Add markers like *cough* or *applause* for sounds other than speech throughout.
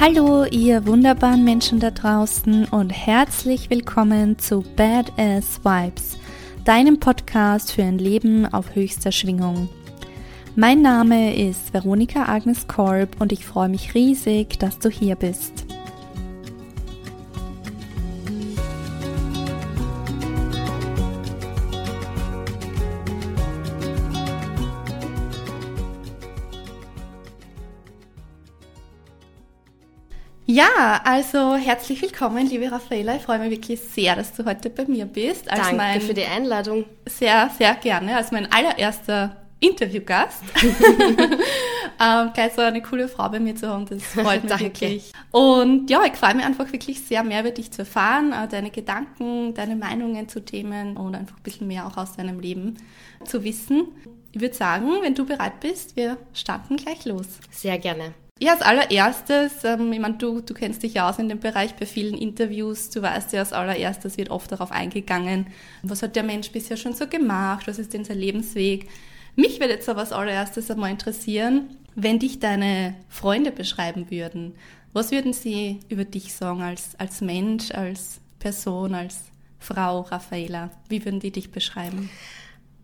Hallo, ihr wunderbaren Menschen da draußen und herzlich willkommen zu Badass Vibes, deinem Podcast für ein Leben auf höchster Schwingung. Mein Name ist Veronika Agnes Korb und ich freue mich riesig, dass du hier bist. Ja, also herzlich willkommen, liebe Raffaella. Ich freue mich wirklich sehr, dass du heute bei mir bist. Als Danke für die Einladung. Sehr, sehr gerne. Als mein allererster Interviewgast. *laughs* *laughs* ähm, gleich so eine coole Frau bei mir zu haben, das freut mich *laughs* wirklich. Und ja, ich freue mich einfach wirklich sehr, mehr über dich zu erfahren, äh, deine Gedanken, deine Meinungen zu Themen und einfach ein bisschen mehr auch aus deinem Leben zu wissen. Ich würde sagen, wenn du bereit bist, wir starten gleich los. Sehr gerne. Ja, als allererstes, ähm, ich meine, du, du kennst dich ja aus in dem Bereich bei vielen Interviews, du weißt ja, als allererstes wird oft darauf eingegangen, was hat der Mensch bisher schon so gemacht, was ist denn sein Lebensweg. Mich würde jetzt aber als allererstes einmal interessieren, wenn dich deine Freunde beschreiben würden, was würden sie über dich sagen als, als Mensch, als Person, als Frau, Raffaela? Wie würden die dich beschreiben?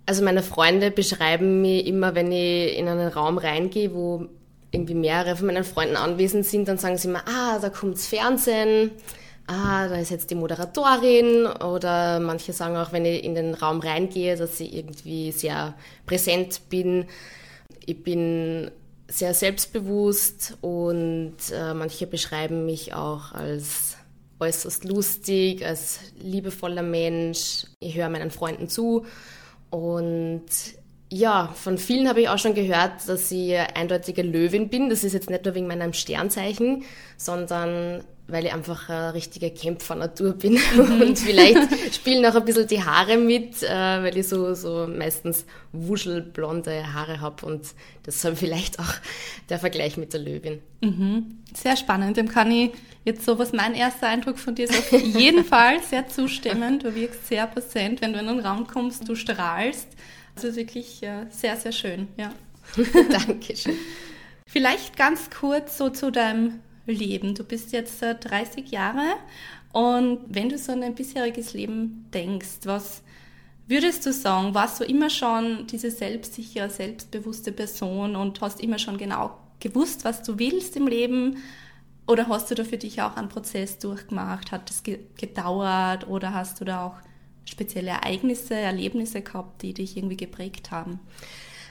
Also meine Freunde beschreiben mich immer, wenn ich in einen Raum reingehe, wo irgendwie mehrere von meinen Freunden anwesend sind, dann sagen sie immer, ah, da kommt's Fernsehen, ah, da ist jetzt die Moderatorin oder manche sagen auch, wenn ich in den Raum reingehe, dass ich irgendwie sehr präsent bin. Ich bin sehr selbstbewusst und äh, manche beschreiben mich auch als äußerst lustig, als liebevoller Mensch. Ich höre meinen Freunden zu und ja, von vielen habe ich auch schon gehört, dass ich eindeutige Löwin bin. Das ist jetzt nicht nur wegen meinem Sternzeichen, sondern weil ich einfach eine richtige Kämpfernatur bin. Mhm. *laughs* Und vielleicht spielen auch ein bisschen die Haare mit, äh, weil ich so, so meistens wuschelblonde Haare habe. Und deshalb vielleicht auch der Vergleich mit der Löwin. Mhm. Sehr spannend. Dem kann ich jetzt so, was mein erster Eindruck von dir ist, auf jeden *laughs* Fall sehr zustimmen. Du wirkst sehr präsent. Wenn du in einen Raum kommst, du strahlst. Also wirklich äh, sehr, sehr schön, ja. *laughs* Dankeschön. Vielleicht ganz kurz so zu deinem Leben. Du bist jetzt 30 Jahre und wenn du so an dein bisheriges Leben denkst, was würdest du sagen, warst du immer schon diese selbstsichere, selbstbewusste Person und hast immer schon genau gewusst, was du willst im Leben? Oder hast du da für dich auch einen Prozess durchgemacht? Hat das gedauert oder hast du da auch spezielle Ereignisse, Erlebnisse gehabt, die dich irgendwie geprägt haben?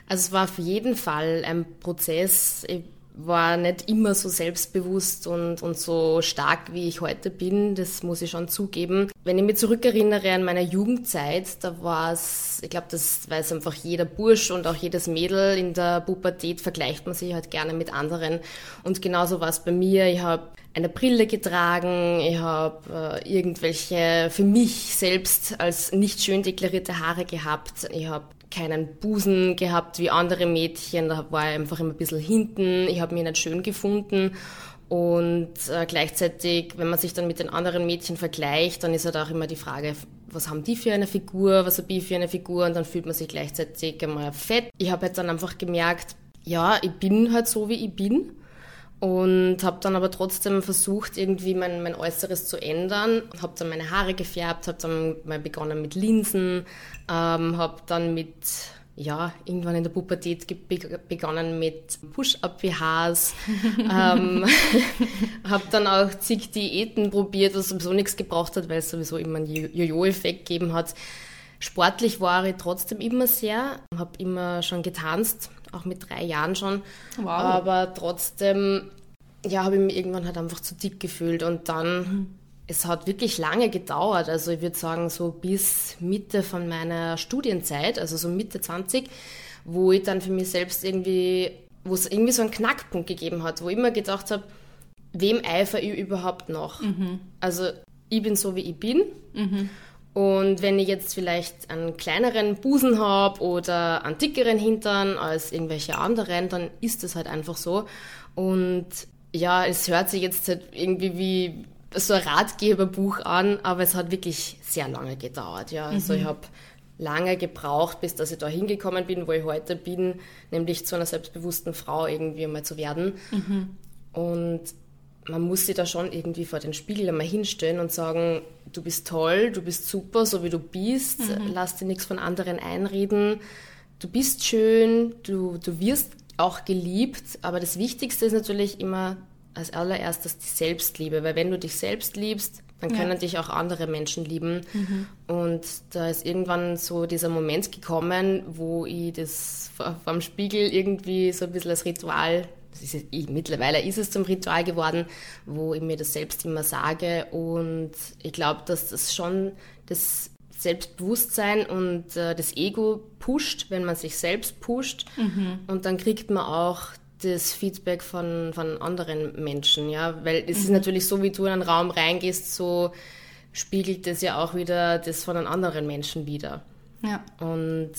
Also es war auf jeden Fall ein Prozess. Ich war nicht immer so selbstbewusst und, und so stark, wie ich heute bin. Das muss ich schon zugeben. Wenn ich mich zurückerinnere an meine Jugendzeit, da war es, ich glaube, das weiß einfach jeder Bursch und auch jedes Mädel in der Pubertät, vergleicht man sich halt gerne mit anderen. Und genauso war es bei mir. Ich habe eine Brille getragen, ich habe äh, irgendwelche für mich selbst als nicht schön deklarierte Haare gehabt, ich habe keinen Busen gehabt wie andere Mädchen, da war ich einfach immer ein bisschen hinten, ich habe mich nicht schön gefunden. Und äh, gleichzeitig, wenn man sich dann mit den anderen Mädchen vergleicht, dann ist halt auch immer die Frage, was haben die für eine Figur, was habe ich für eine Figur? Und dann fühlt man sich gleichzeitig einmal fett. Ich habe halt dann einfach gemerkt, ja, ich bin halt so, wie ich bin und habe dann aber trotzdem versucht, irgendwie mein, mein Äußeres zu ändern. Habe dann meine Haare gefärbt, habe dann mal begonnen mit Linsen, ähm, habe dann mit, ja, irgendwann in der Pubertät begonnen mit Push-Up-BHs, ähm, *laughs* habe dann auch zig Diäten probiert, was sowieso nichts gebraucht hat, weil es sowieso immer einen Jojo-Effekt gegeben hat. Sportlich war ich trotzdem immer sehr, habe immer schon getanzt, auch mit drei Jahren schon. Wow. Aber trotzdem, ja, habe ich mich irgendwann halt einfach zu dick gefühlt und dann, mhm. es hat wirklich lange gedauert. Also ich würde sagen, so bis Mitte von meiner Studienzeit, also so Mitte 20, wo ich dann für mich selbst irgendwie, wo es irgendwie so einen Knackpunkt gegeben hat, wo ich immer gedacht habe, wem eifer ich überhaupt noch? Mhm. Also ich bin so, wie ich bin. Mhm. Und wenn ich jetzt vielleicht einen kleineren Busen habe oder einen dickeren Hintern als irgendwelche anderen, dann ist das halt einfach so. Und ja, es hört sich jetzt halt irgendwie wie so ein Ratgeberbuch an, aber es hat wirklich sehr lange gedauert. Ja. Also mhm. ich habe lange gebraucht, bis dass ich da hingekommen bin, wo ich heute bin, nämlich zu einer selbstbewussten Frau irgendwie mal zu werden. Mhm. Und man muss sich da schon irgendwie vor den Spiegel einmal hinstellen und sagen, du bist toll, du bist super, so wie du bist, mhm. lass dir nichts von anderen einreden, du bist schön, du, du wirst auch geliebt, aber das Wichtigste ist natürlich immer als allererstes die Selbstliebe, weil wenn du dich selbst liebst, dann können ja. dich auch andere Menschen lieben. Mhm. Und da ist irgendwann so dieser Moment gekommen, wo ich das vor, vor dem Spiegel irgendwie so ein bisschen als Ritual ist, ich, mittlerweile ist es zum Ritual geworden, wo ich mir das selbst immer sage. Und ich glaube, dass das schon das Selbstbewusstsein und äh, das Ego pusht, wenn man sich selbst pusht. Mhm. Und dann kriegt man auch das Feedback von, von anderen Menschen, ja, weil es mhm. ist natürlich so, wie du in einen Raum reingehst, so spiegelt es ja auch wieder das von einem anderen Menschen wieder. Ja. Und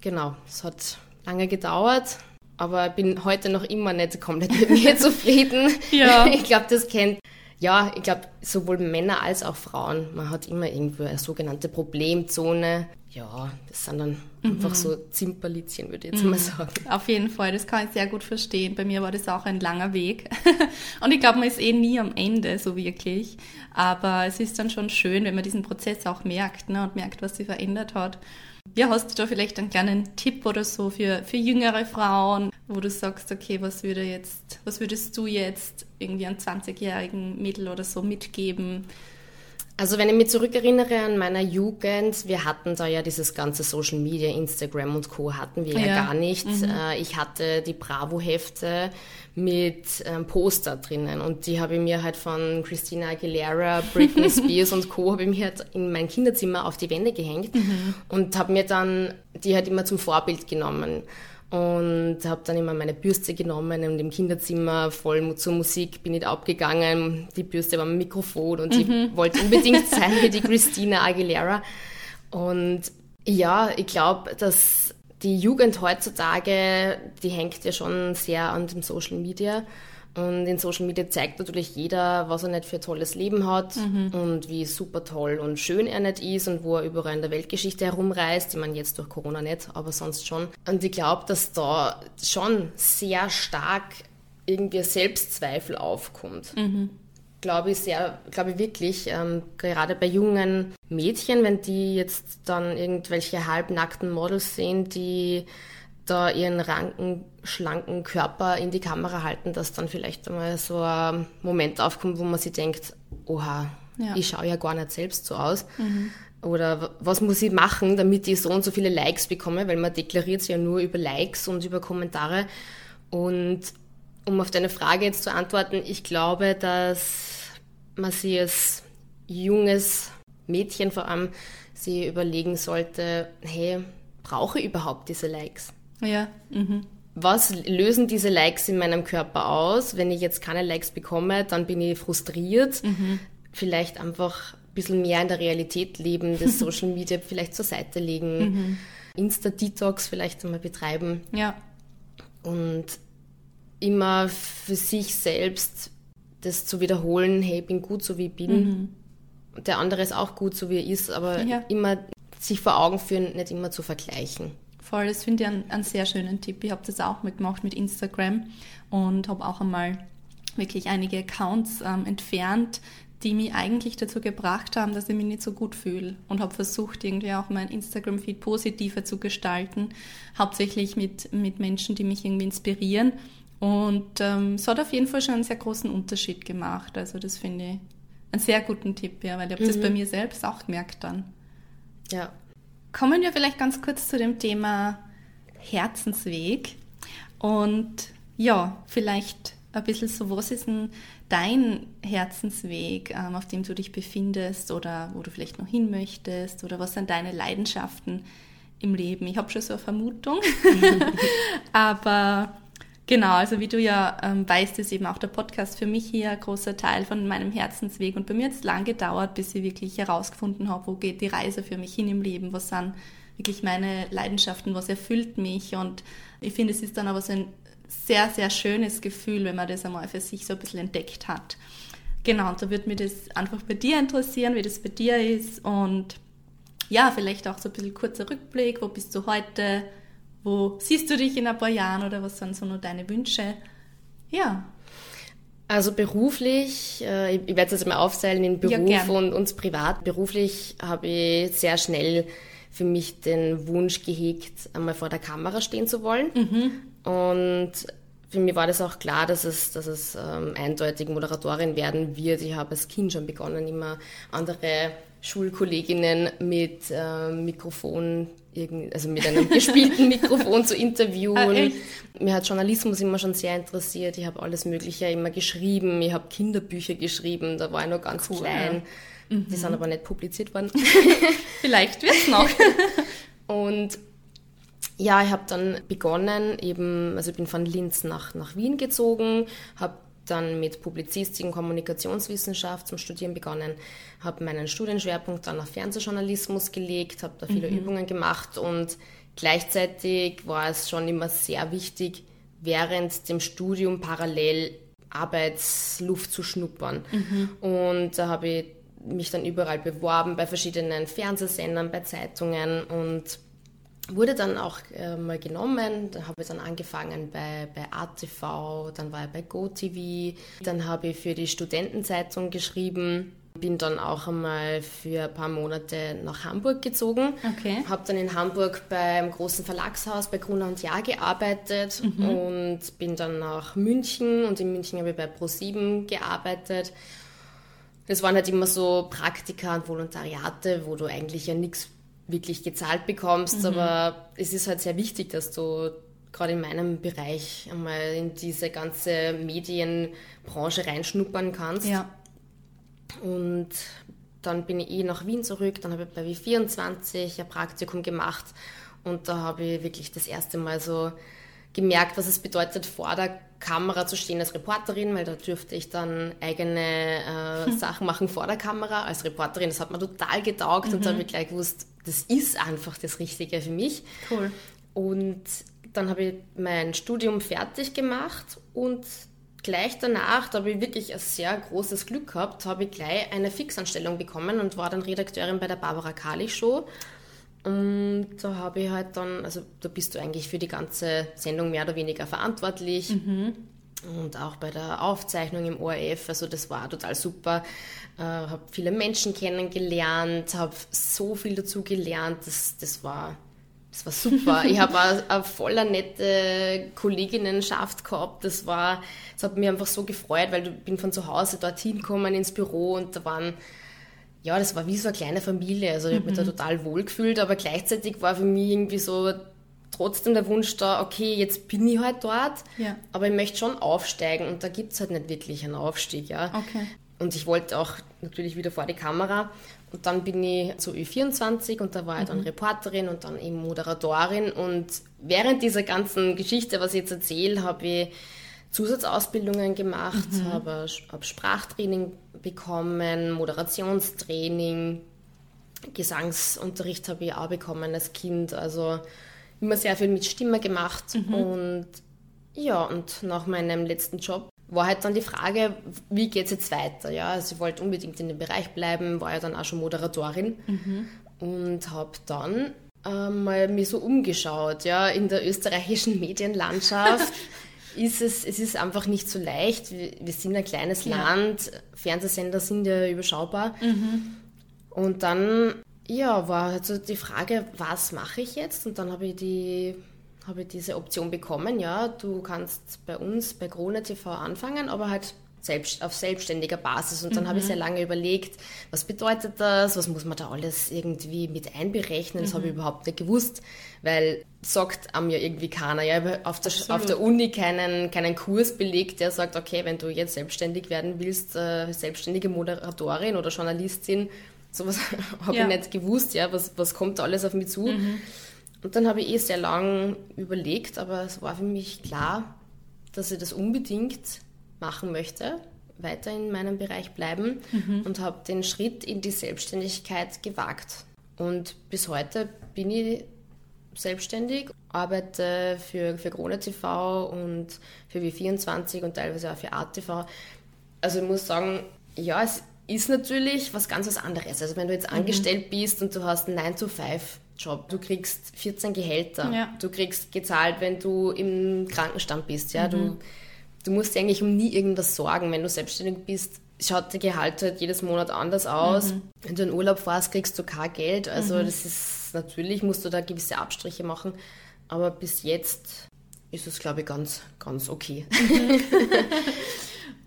genau, es hat lange gedauert, aber bin heute noch immer nicht komplett mit mir *laughs* zufrieden. Ja. *laughs* Ich glaube, das kennt, ja, ich glaube, sowohl Männer als auch Frauen. Man hat immer irgendwo eine sogenannte Problemzone. Ja, das sind dann mhm. einfach so Zimperlitzchen, würde ich jetzt mhm. mal sagen. Auf jeden Fall, das kann ich sehr gut verstehen. Bei mir war das auch ein langer Weg. *laughs* Und ich glaube, man ist eh nie am Ende, so wirklich. Aber es ist dann schon schön, wenn man diesen Prozess auch merkt ne, und merkt, was sich verändert hat. Ja, hast du da vielleicht einen kleinen Tipp oder so für, für jüngere Frauen, wo du sagst, okay, was würde jetzt, was würdest du jetzt irgendwie einem 20-jährigen Mädel oder so mitgeben? Also wenn ich mich zurückerinnere an meiner Jugend, wir hatten da ja dieses ganze Social Media, Instagram und Co. hatten wir ja, ja gar nicht. Mhm. Äh, ich hatte die Bravo-Hefte mit ähm, Poster drinnen und die habe ich mir halt von Christina Aguilera, Britney *laughs* Spears und Co. habe ich mir halt in mein Kinderzimmer auf die Wände gehängt mhm. und habe mir dann die halt immer zum Vorbild genommen und habe dann immer meine Bürste genommen und im Kinderzimmer voll zur Musik bin ich abgegangen. Die Bürste war ein Mikrofon und mhm. ich *laughs* wollte unbedingt sein wie die Christina Aguilera. Und ja, ich glaube, dass die Jugend heutzutage, die hängt ja schon sehr an dem Social Media. Und in Social Media zeigt natürlich jeder, was er nicht für ein tolles Leben hat mhm. und wie super toll und schön er nicht ist und wo er überall in der Weltgeschichte herumreist. Ich meine, jetzt durch Corona nicht, aber sonst schon. Und ich glaube, dass da schon sehr stark irgendwie Selbstzweifel aufkommt. Mhm. Glaube ich sehr, glaube ich wirklich, ähm, gerade bei jungen Mädchen, wenn die jetzt dann irgendwelche halbnackten Models sehen, die da ihren ranken, schlanken Körper in die Kamera halten, dass dann vielleicht einmal so ein Moment aufkommt, wo man sich denkt, oha, ja. ich schaue ja gar nicht selbst so aus. Mhm. Oder was muss ich machen, damit ich so und so viele Likes bekomme, weil man deklariert es ja nur über Likes und über Kommentare. Und um auf deine Frage jetzt zu antworten, ich glaube, dass man sich als junges Mädchen vor allem sich überlegen sollte, hey, brauche ich überhaupt diese Likes? Ja. Mhm. Was lösen diese Likes in meinem Körper aus? Wenn ich jetzt keine Likes bekomme, dann bin ich frustriert. Mhm. Vielleicht einfach ein bisschen mehr in der Realität leben, das *laughs* Social Media vielleicht zur Seite legen, mhm. Insta-Detox vielleicht einmal betreiben. Ja. Und immer für sich selbst das zu wiederholen, hey, ich bin gut so wie ich bin. Mhm. Der andere ist auch gut so wie er ist, aber ja. immer sich vor Augen führen, nicht immer zu vergleichen. Voll, das finde ich einen, einen, sehr schönen Tipp. Ich habe das auch mitgemacht mit Instagram und habe auch einmal wirklich einige Accounts ähm, entfernt, die mich eigentlich dazu gebracht haben, dass ich mich nicht so gut fühle und habe versucht, irgendwie auch mein Instagram-Feed positiver zu gestalten, hauptsächlich mit, mit Menschen, die mich irgendwie inspirieren. Und ähm, es hat auf jeden Fall schon einen sehr großen Unterschied gemacht. Also das finde ich einen sehr guten Tipp, ja, weil ich habe mhm. das bei mir selbst auch gemerkt dann. Ja, Kommen wir vielleicht ganz kurz zu dem Thema Herzensweg. Und ja, vielleicht ein bisschen so, was ist denn dein Herzensweg, ähm, auf dem du dich befindest oder wo du vielleicht noch hin möchtest oder was sind deine Leidenschaften im Leben? Ich habe schon so eine Vermutung, *laughs* aber Genau, also wie du ja ähm, weißt, ist eben auch der Podcast für mich hier ein großer Teil von meinem Herzensweg. Und bei mir hat es lang gedauert, bis ich wirklich herausgefunden habe, wo geht die Reise für mich hin im Leben, was sind wirklich meine Leidenschaften, was erfüllt mich. Und ich finde, es ist dann aber so ein sehr, sehr schönes Gefühl, wenn man das einmal für sich so ein bisschen entdeckt hat. Genau, und da würde mich das einfach bei dir interessieren, wie das bei dir ist. Und ja, vielleicht auch so ein bisschen kurzer Rückblick, wo bist du heute? Wo siehst du dich in ein paar Jahren oder was sind so nur deine Wünsche? Ja. Also beruflich, äh, ich werde es jetzt mal aufteilen in Beruf Ja, und uns privat. Beruflich habe ich sehr schnell für mich den Wunsch gehegt, einmal vor der Kamera stehen zu wollen. Und für mich war das auch klar, dass es, dass es ähm, eindeutig Moderatorin werden wird. Ich habe als Kind schon begonnen, immer andere Schulkolleginnen mit ähm, Mikrofon, irgend- also mit einem gespielten *laughs* Mikrofon zu Ah, interviewen. echt? Mir hat Journalismus immer schon sehr interessiert. Ich habe alles Mögliche immer geschrieben. Ich habe Kinderbücher geschrieben. Da war ich noch ganz Cool, klein. Die sind aber nicht publiziert worden. *laughs* Vielleicht wird's noch. *laughs* Und ja, ich habe dann begonnen, eben, also ich bin von Linz nach, nach Wien gezogen, habe dann mit Publizistik und Kommunikationswissenschaft zum Studieren begonnen, habe meinen Studienschwerpunkt dann auf Fernsehjournalismus gelegt, habe da viele Übungen gemacht und gleichzeitig war es schon immer sehr wichtig, während dem Studium parallel Arbeitsluft zu schnuppern. Und da habe ich mich dann überall beworben, bei verschiedenen Fernsehsendern, bei Zeitungen und wurde dann auch äh, mal genommen. Da habe ich dann angefangen bei, bei ATV, dann war ich bei GoTV, dann habe ich für die Studentenzeitung geschrieben, bin dann auch einmal für ein paar Monate nach Hamburg gezogen. Okay. Habe dann in Hamburg beim großen Verlagshaus bei Gruner und Jahr gearbeitet und bin dann nach München und in München habe ich bei Pro7 gearbeitet. Das waren halt immer so Praktika und Volontariate, wo du eigentlich ja nichts wirklich gezahlt bekommst, aber es ist halt sehr wichtig, dass du gerade in meinem Bereich einmal in diese ganze Medienbranche reinschnuppern kannst. Ja. Und dann bin ich eh nach Wien zurück, dann habe ich bei W24 ein Praktikum gemacht und da habe ich wirklich das erste Mal so gemerkt, was es bedeutet, vor der Kamera zu stehen als Reporterin, weil da dürfte ich dann eigene äh, *laughs* Sachen machen vor der Kamera als Reporterin. Das hat mir total getaugt und da habe ich gleich gewusst, das ist einfach das Richtige für mich. Cool. Und dann habe ich mein Studium fertig gemacht und gleich danach, da habe ich wirklich ein sehr großes Glück gehabt, habe ich gleich eine Fixanstellung bekommen und war dann Redakteurin bei der Barbara Kali Show. Und da habe ich halt dann, also da bist du eigentlich für die ganze Sendung mehr oder weniger verantwortlich. Und auch bei der Aufzeichnung im ORF, also das war total super. Äh, habe viele Menschen kennengelernt, habe so viel dazu gelernt. Das, das war das war super. *laughs* Ich habe eine, voller nette Kolleginnenschaft gehabt. Das war, das hat mich einfach so gefreut, weil ich bin von zu Hause dorthin gekommen ins Büro und da waren, ja, das war wie so eine kleine Familie. Also ich habe mich da total wohl gefühlt, aber gleichzeitig war für mich irgendwie so trotzdem der Wunsch da, okay, jetzt bin ich halt dort, Ja. aber ich möchte schon aufsteigen und da gibt es halt nicht wirklich einen Aufstieg, ja. Okay. Und ich wollte auch natürlich wieder vor die Kamera. Und dann bin ich zu Ü24 und da war ich dann Reporterin und dann eben Moderatorin. Und während dieser ganzen Geschichte, was ich jetzt erzähle, habe ich Zusatzausbildungen gemacht, habe hab Sprachtraining bekommen, Moderationstraining, Gesangsunterricht habe ich auch bekommen als Kind. Also immer sehr viel mit Stimme gemacht. Und ja, und nach meinem letzten Job war halt dann die Frage, wie geht es jetzt weiter? Ja, also ich wollte unbedingt in dem Bereich bleiben, war ja dann auch schon Moderatorin und habe dann ähm, mal mir so umgeschaut, ja, in der österreichischen *laughs* Medienlandschaft. *laughs* Ist es, es ist einfach nicht so leicht. Wir, wir sind ein kleines Ja. Land, Fernsehsender sind ja überschaubar. Und dann, ja, war halt so die Frage, was mache ich jetzt? Und dann habe ich die habe ich diese Option bekommen, ja, du kannst bei uns bei Krone TV anfangen, aber halt selbst, auf selbstständiger Basis. Und dann habe ich sehr lange überlegt, was bedeutet das, was muss man da alles irgendwie mit einberechnen, das habe ich überhaupt nicht gewusst, weil sagt einem ja irgendwie keiner. Ja, ich habe auf der, auf der Uni keinen, keinen Kurs belegt, der sagt, okay, wenn du jetzt selbstständig werden willst, äh, selbstständige Moderatorin oder Journalistin, sowas *laughs* habe Ja. ich nicht gewusst, ja, was, was kommt da alles auf mich zu. Und dann habe ich eh sehr lang überlegt, aber es war für mich klar, dass ich das unbedingt machen möchte, weiter in meinem Bereich bleiben und habe den Schritt in die Selbstständigkeit gewagt. Und bis heute bin ich selbstständig, arbeite für, für Krone TV und für W24 und teilweise auch für ATV. Also ich muss sagen, ja, es ist natürlich was ganz was anderes. Also wenn du jetzt angestellt bist und du hast einen 9-to-5-Job, du kriegst 14 Gehälter, Ja. du kriegst gezahlt, wenn du im Krankenstand bist, ja, du du musst dir eigentlich um nie irgendwas sorgen, wenn du selbstständig bist. Schaut der Gehalt halt jedes Monat anders aus. Mhm. Wenn du in Urlaub fährst, kriegst du kein Geld. Also mhm. das ist natürlich, musst du da gewisse Abstriche machen. Aber bis jetzt ist es, glaube ich, ganz, ganz okay. *laughs*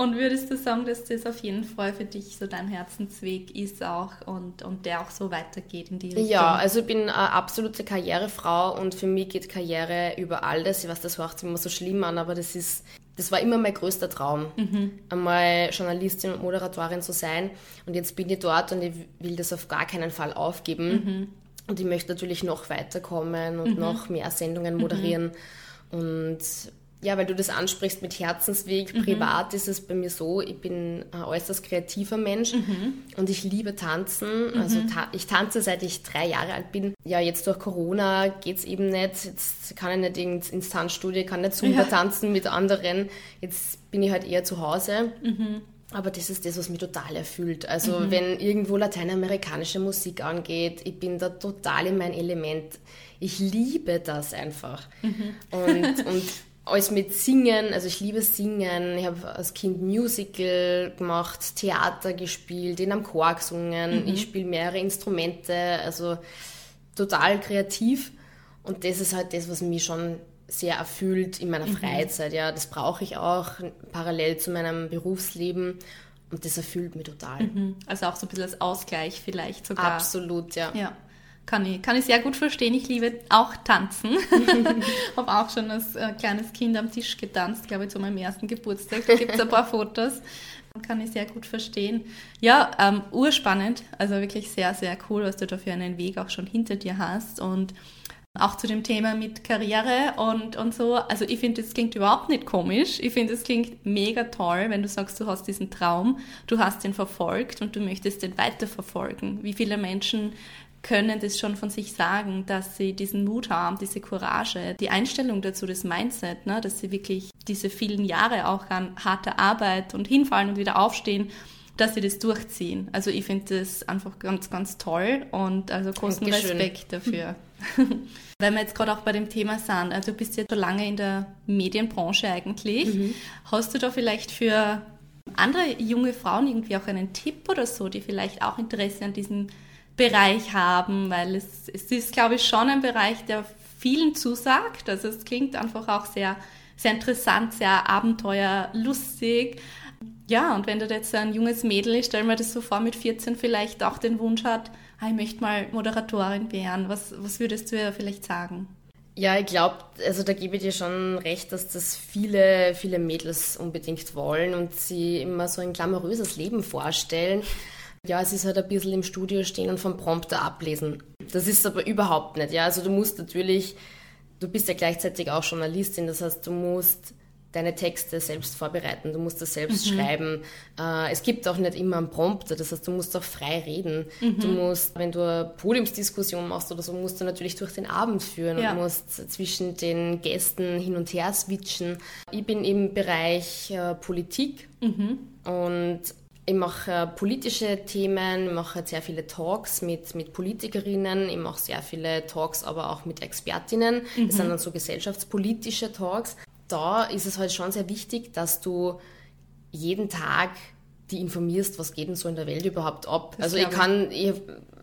Und würdest du sagen, dass das auf jeden Fall für dich so dein Herzensweg ist auch und, und der auch so weitergeht in die Richtung? Ja, also ich bin eine absolute Karrierefrau und für mich geht Karriere über alles. Ich weiß, das hört sich immer so schlimm an, aber das ist, das war immer mein größter Traum, mhm. einmal Journalistin und Moderatorin zu sein. Und jetzt bin ich dort und ich will das auf gar keinen Fall aufgeben. Mhm. Und ich möchte natürlich noch weiterkommen und mhm. noch mehr Sendungen moderieren. Mhm. Und ja, weil du das ansprichst mit Herzensweg. Mhm. Privat ist es bei mir so, ich bin ein äußerst kreativer Mensch mhm. und ich liebe Tanzen. Mhm. Also ta ich tanze seit ich drei Jahre alt bin. Ja, jetzt durch Corona geht es eben nicht. Jetzt kann ich nicht ins, Tanzstudio, kann nicht Zumba ja. tanzen mit anderen. Jetzt bin ich halt eher zu Hause. Mhm. Aber das ist das, was mich total erfüllt. Also mhm. wenn irgendwo lateinamerikanische Musik angeht, ich bin da total in mein Element. Ich liebe das einfach. Mhm. Und, und *laughs* alles mit Singen, also ich liebe Singen. Ich habe als Kind Musical gemacht, Theater gespielt, in einem Chor gesungen. Mhm. Ich spiele mehrere Instrumente, also total kreativ. Und das ist halt das, was mich schon sehr erfüllt in meiner mhm. Freizeit. Ja, das brauche ich auch parallel zu meinem Berufsleben. Und das erfüllt mich total. Mhm. Also auch so ein bisschen als Ausgleich vielleicht sogar. Absolut, ja. ja. Kann ich, kann ich sehr gut verstehen. Ich liebe auch Tanzen. *laughs* habe auch schon als äh, kleines Kind am Tisch getanzt, glaube ich, zu meinem ersten Geburtstag. Da gibt es ein paar Fotos. Kann ich sehr gut verstehen. Ja, ähm, urspannend. Also wirklich sehr, sehr cool, was du da für einen Weg auch schon hinter dir hast. Und auch zu dem Thema mit Karriere und, und so. Also ich finde, das klingt überhaupt nicht komisch. Ich finde, es klingt mega toll, wenn du sagst, du hast diesen Traum, du hast den verfolgt und du möchtest den weiterverfolgen. Wie viele Menschen können das schon von sich sagen, dass sie diesen Mut haben, diese Courage, die Einstellung dazu, das Mindset, ne, dass sie wirklich diese vielen Jahre auch an harter Arbeit und hinfallen und wieder aufstehen, dass sie das durchziehen. Also ich finde das einfach ganz, ganz toll und also großen Dankeschön. Respekt dafür. *laughs* Weil wir jetzt gerade auch bei dem Thema sind, also du bist ja schon lange in der Medienbranche eigentlich. Mhm. Hast du da vielleicht für andere junge Frauen irgendwie auch einen Tipp oder so, die vielleicht auch Interesse an diesem Bereich haben, weil es, es ist, glaube ich, schon ein Bereich, der vielen zusagt. Also es klingt einfach auch sehr, sehr interessant, sehr abenteuerlustig. Ja, und wenn du jetzt ein junges Mädel, ich stelle mir das so vor, mit 14 vielleicht auch den Wunsch hat, ah, ich möchte mal Moderatorin werden, was, was würdest du ihr vielleicht sagen? Ja, ich glaube, also da gebe ich dir schon recht, dass das viele, viele Mädels unbedingt wollen und sie immer so ein glamouröses Leben vorstellen. Ja, es ist halt ein bisschen im Studio stehen und vom Prompter ablesen. Das ist aber überhaupt nicht. Ja, also du musst natürlich, du bist ja gleichzeitig auch Journalistin, das heißt, du musst deine Texte selbst vorbereiten, du musst das selbst mhm. schreiben. Äh, es gibt auch nicht immer einen Prompter, das heißt, du musst auch frei reden. Mhm. Du musst, wenn du eine Podiumsdiskussion machst oder so, musst du natürlich durch den Abend führen ja. und musst zwischen den Gästen hin und her switchen. Ich bin im Bereich äh, Politik mhm. und ich mache politische Themen, ich mache sehr viele Talks mit, mit Politikerinnen, ich mache sehr viele Talks aber auch mit Expertinnen. Mhm. Das sind dann so gesellschaftspolitische Talks. Da ist es halt schon sehr wichtig, dass du jeden Tag die informierst, was geht denn so in der Welt überhaupt ab. Das also ich kann, ich,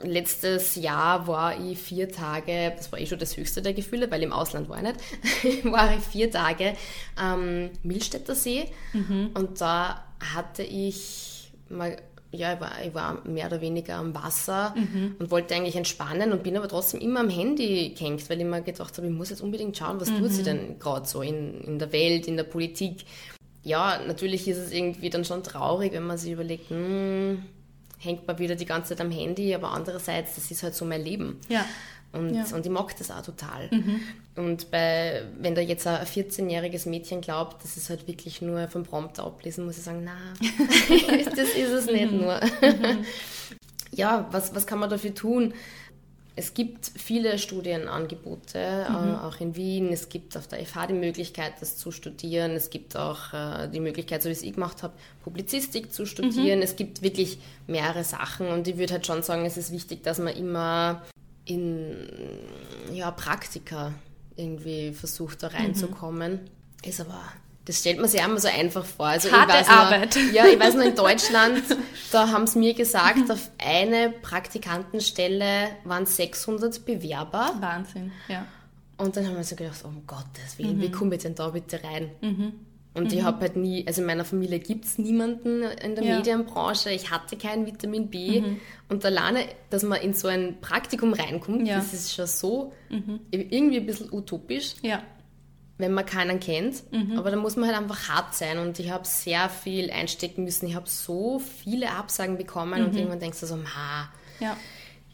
letztes Jahr war ich vier Tage, das war eh schon das höchste der Gefühle, weil im Ausland war ich nicht, *laughs* war ich vier Tage am Milstädter See mhm. und da hatte ich mal, ja, ich war, ich war mehr oder weniger am Wasser mhm. und wollte eigentlich entspannen und bin aber trotzdem immer am Handy gehängt, weil ich mir gedacht habe, ich muss jetzt unbedingt schauen, was mhm. tut sie denn gerade so in, in der Welt, in der Politik. Ja, natürlich ist es irgendwie dann schon traurig, wenn man sich überlegt, hm, hängt man wieder die ganze Zeit am Handy, aber andererseits, das ist halt so mein Leben. Ja. Und, ja. und ich mag das auch total. Mhm. Und bei, wenn da jetzt ein 14-jähriges Mädchen glaubt, dass es halt wirklich nur vom Prompter ablesen, muss ich sagen, na, *laughs* das ist es nicht mhm. nur. Mhm. *laughs* ja, was, was kann man dafür tun? Es gibt viele Studienangebote, äh, mhm. auch in Wien. Es gibt auf der FH die Möglichkeit, das zu studieren. Es gibt auch äh, die Möglichkeit, so wie es ich gemacht habe, Publizistik zu studieren. Mhm. Es gibt wirklich mehrere Sachen und ich würde halt schon sagen, es ist wichtig, dass man immer in ja, Praktika irgendwie versucht, da reinzukommen. Mhm. Ist aber das stellt man sich einmal so einfach vor. Also Harte ich weiß Arbeit. Noch, ja, ich weiß noch, in Deutschland, *laughs* da haben sie mir gesagt, auf eine Praktikantenstelle waren 600 Bewerber. Wahnsinn, ja. Und dann haben wir so gedacht, um Gottes Willen, wie komme ich denn da bitte rein? Mhm. Und ich habe halt nie, also in meiner Familie gibt es niemanden in der Ja. Medienbranche, ich hatte kein Vitamin B. Und alleine, dass man in so ein Praktikum reinkommt, Ja. das ist schon so irgendwie ein bisschen utopisch Ja, wenn man keinen kennt. Mhm. Aber da muss man halt einfach hart sein und ich habe sehr viel einstecken müssen. Ich habe so viele Absagen bekommen Mhm. und irgendwann denkst du so, ha, ja.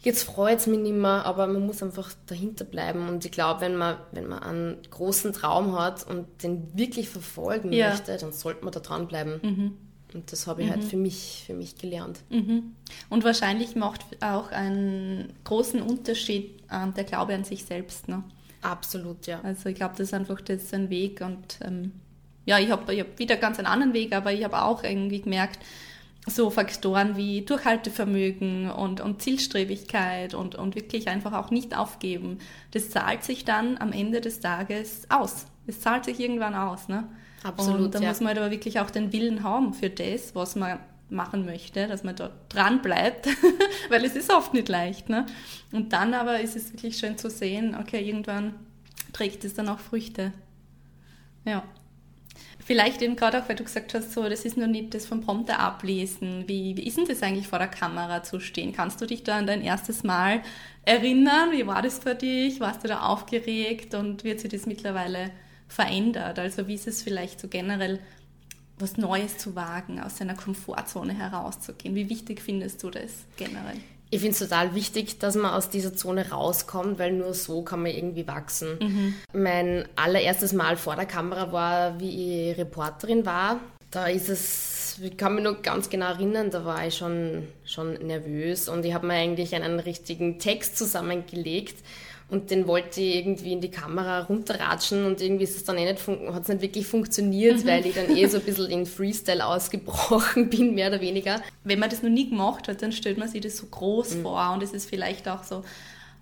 Jetzt freut es mich nicht mehr, aber man muss einfach dahinter bleiben. Und ich glaube, wenn man, wenn man einen großen Traum hat und den wirklich verfolgen Ja. möchte, dann sollte man da dranbleiben. Und das habe ich halt für mich, für mich gelernt. Und wahrscheinlich macht auch einen großen Unterschied ähm, der Glaube an sich selbst. Ne? Absolut, ja. Also ich glaube, das ist einfach das ist ein Weg und ähm, ja, ich habe ich hab wieder ganz einen anderen Weg, aber ich habe auch irgendwie gemerkt, so Faktoren wie Durchhaltevermögen und, und Zielstrebigkeit und, und wirklich einfach auch nicht aufgeben, das zahlt sich dann am Ende des Tages aus. Es zahlt sich irgendwann aus. Ne? Absolut, Und da ja. muss man halt aber wirklich auch den Willen haben für das, was man machen möchte, dass man dort dran bleibt, *laughs* weil es ist oft nicht leicht. Ne? Und dann aber ist es wirklich schön zu sehen, okay, irgendwann trägt es dann auch Früchte. Ja. Vielleicht eben gerade auch, weil du gesagt hast, so, das ist nur nicht das vom Prompter ablesen. Wie, wie ist denn das eigentlich vor der Kamera zu stehen? Kannst du dich da an dein erstes Mal erinnern? Wie war das für dich? Warst du da aufgeregt und wird sich das mittlerweile verändert? Also wie ist es vielleicht so generell, was Neues zu wagen, aus seiner Komfortzone herauszugehen? Wie wichtig findest du das generell? Ich finde es total wichtig, dass man aus dieser Zone rauskommt, weil nur so kann man irgendwie wachsen. Mein allererstes Mal vor der Kamera war, wie ich Reporterin war. Da ist es, ich kann mich noch ganz genau erinnern, da war ich schon, schon nervös und ich habe mir eigentlich einen richtigen Text zusammengelegt und den wollte ich irgendwie in die Kamera runterratschen und irgendwie ist es dann eh nicht, hat es nicht wirklich funktioniert, weil ich dann eh so ein bisschen in Freestyle ausgebrochen *laughs* bin, mehr oder weniger. wenn man das noch nie gemacht hat, dann stellt man sich das so groß vor und es ist vielleicht auch so,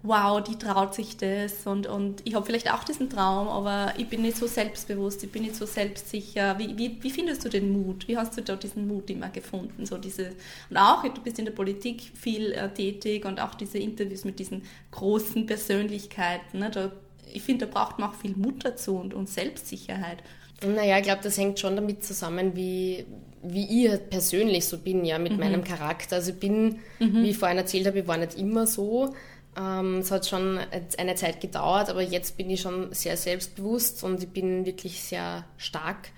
wow, die traut sich das und, und ich habe vielleicht auch diesen Traum, aber ich bin nicht so selbstbewusst, ich bin nicht so selbstsicher. Wie, wie, wie findest du den Mut? Wie hast du da diesen Mut immer gefunden? So diese, und auch, du bist in der Politik viel äh, tätig und auch diese Interviews mit diesen großen Persönlichkeiten. Ne? Da, ich finde, da braucht man auch viel Mut dazu und, und Selbstsicherheit. Naja, ich glaube, das hängt schon damit zusammen, wie, wie ich halt persönlich so bin, ja, mit meinem Charakter. Also ich bin, wie ich vorhin erzählt habe, ich war nicht immer so. Ähm, es hat schon eine Zeit gedauert, aber jetzt bin ich schon sehr selbstbewusst und ich bin wirklich sehr stark.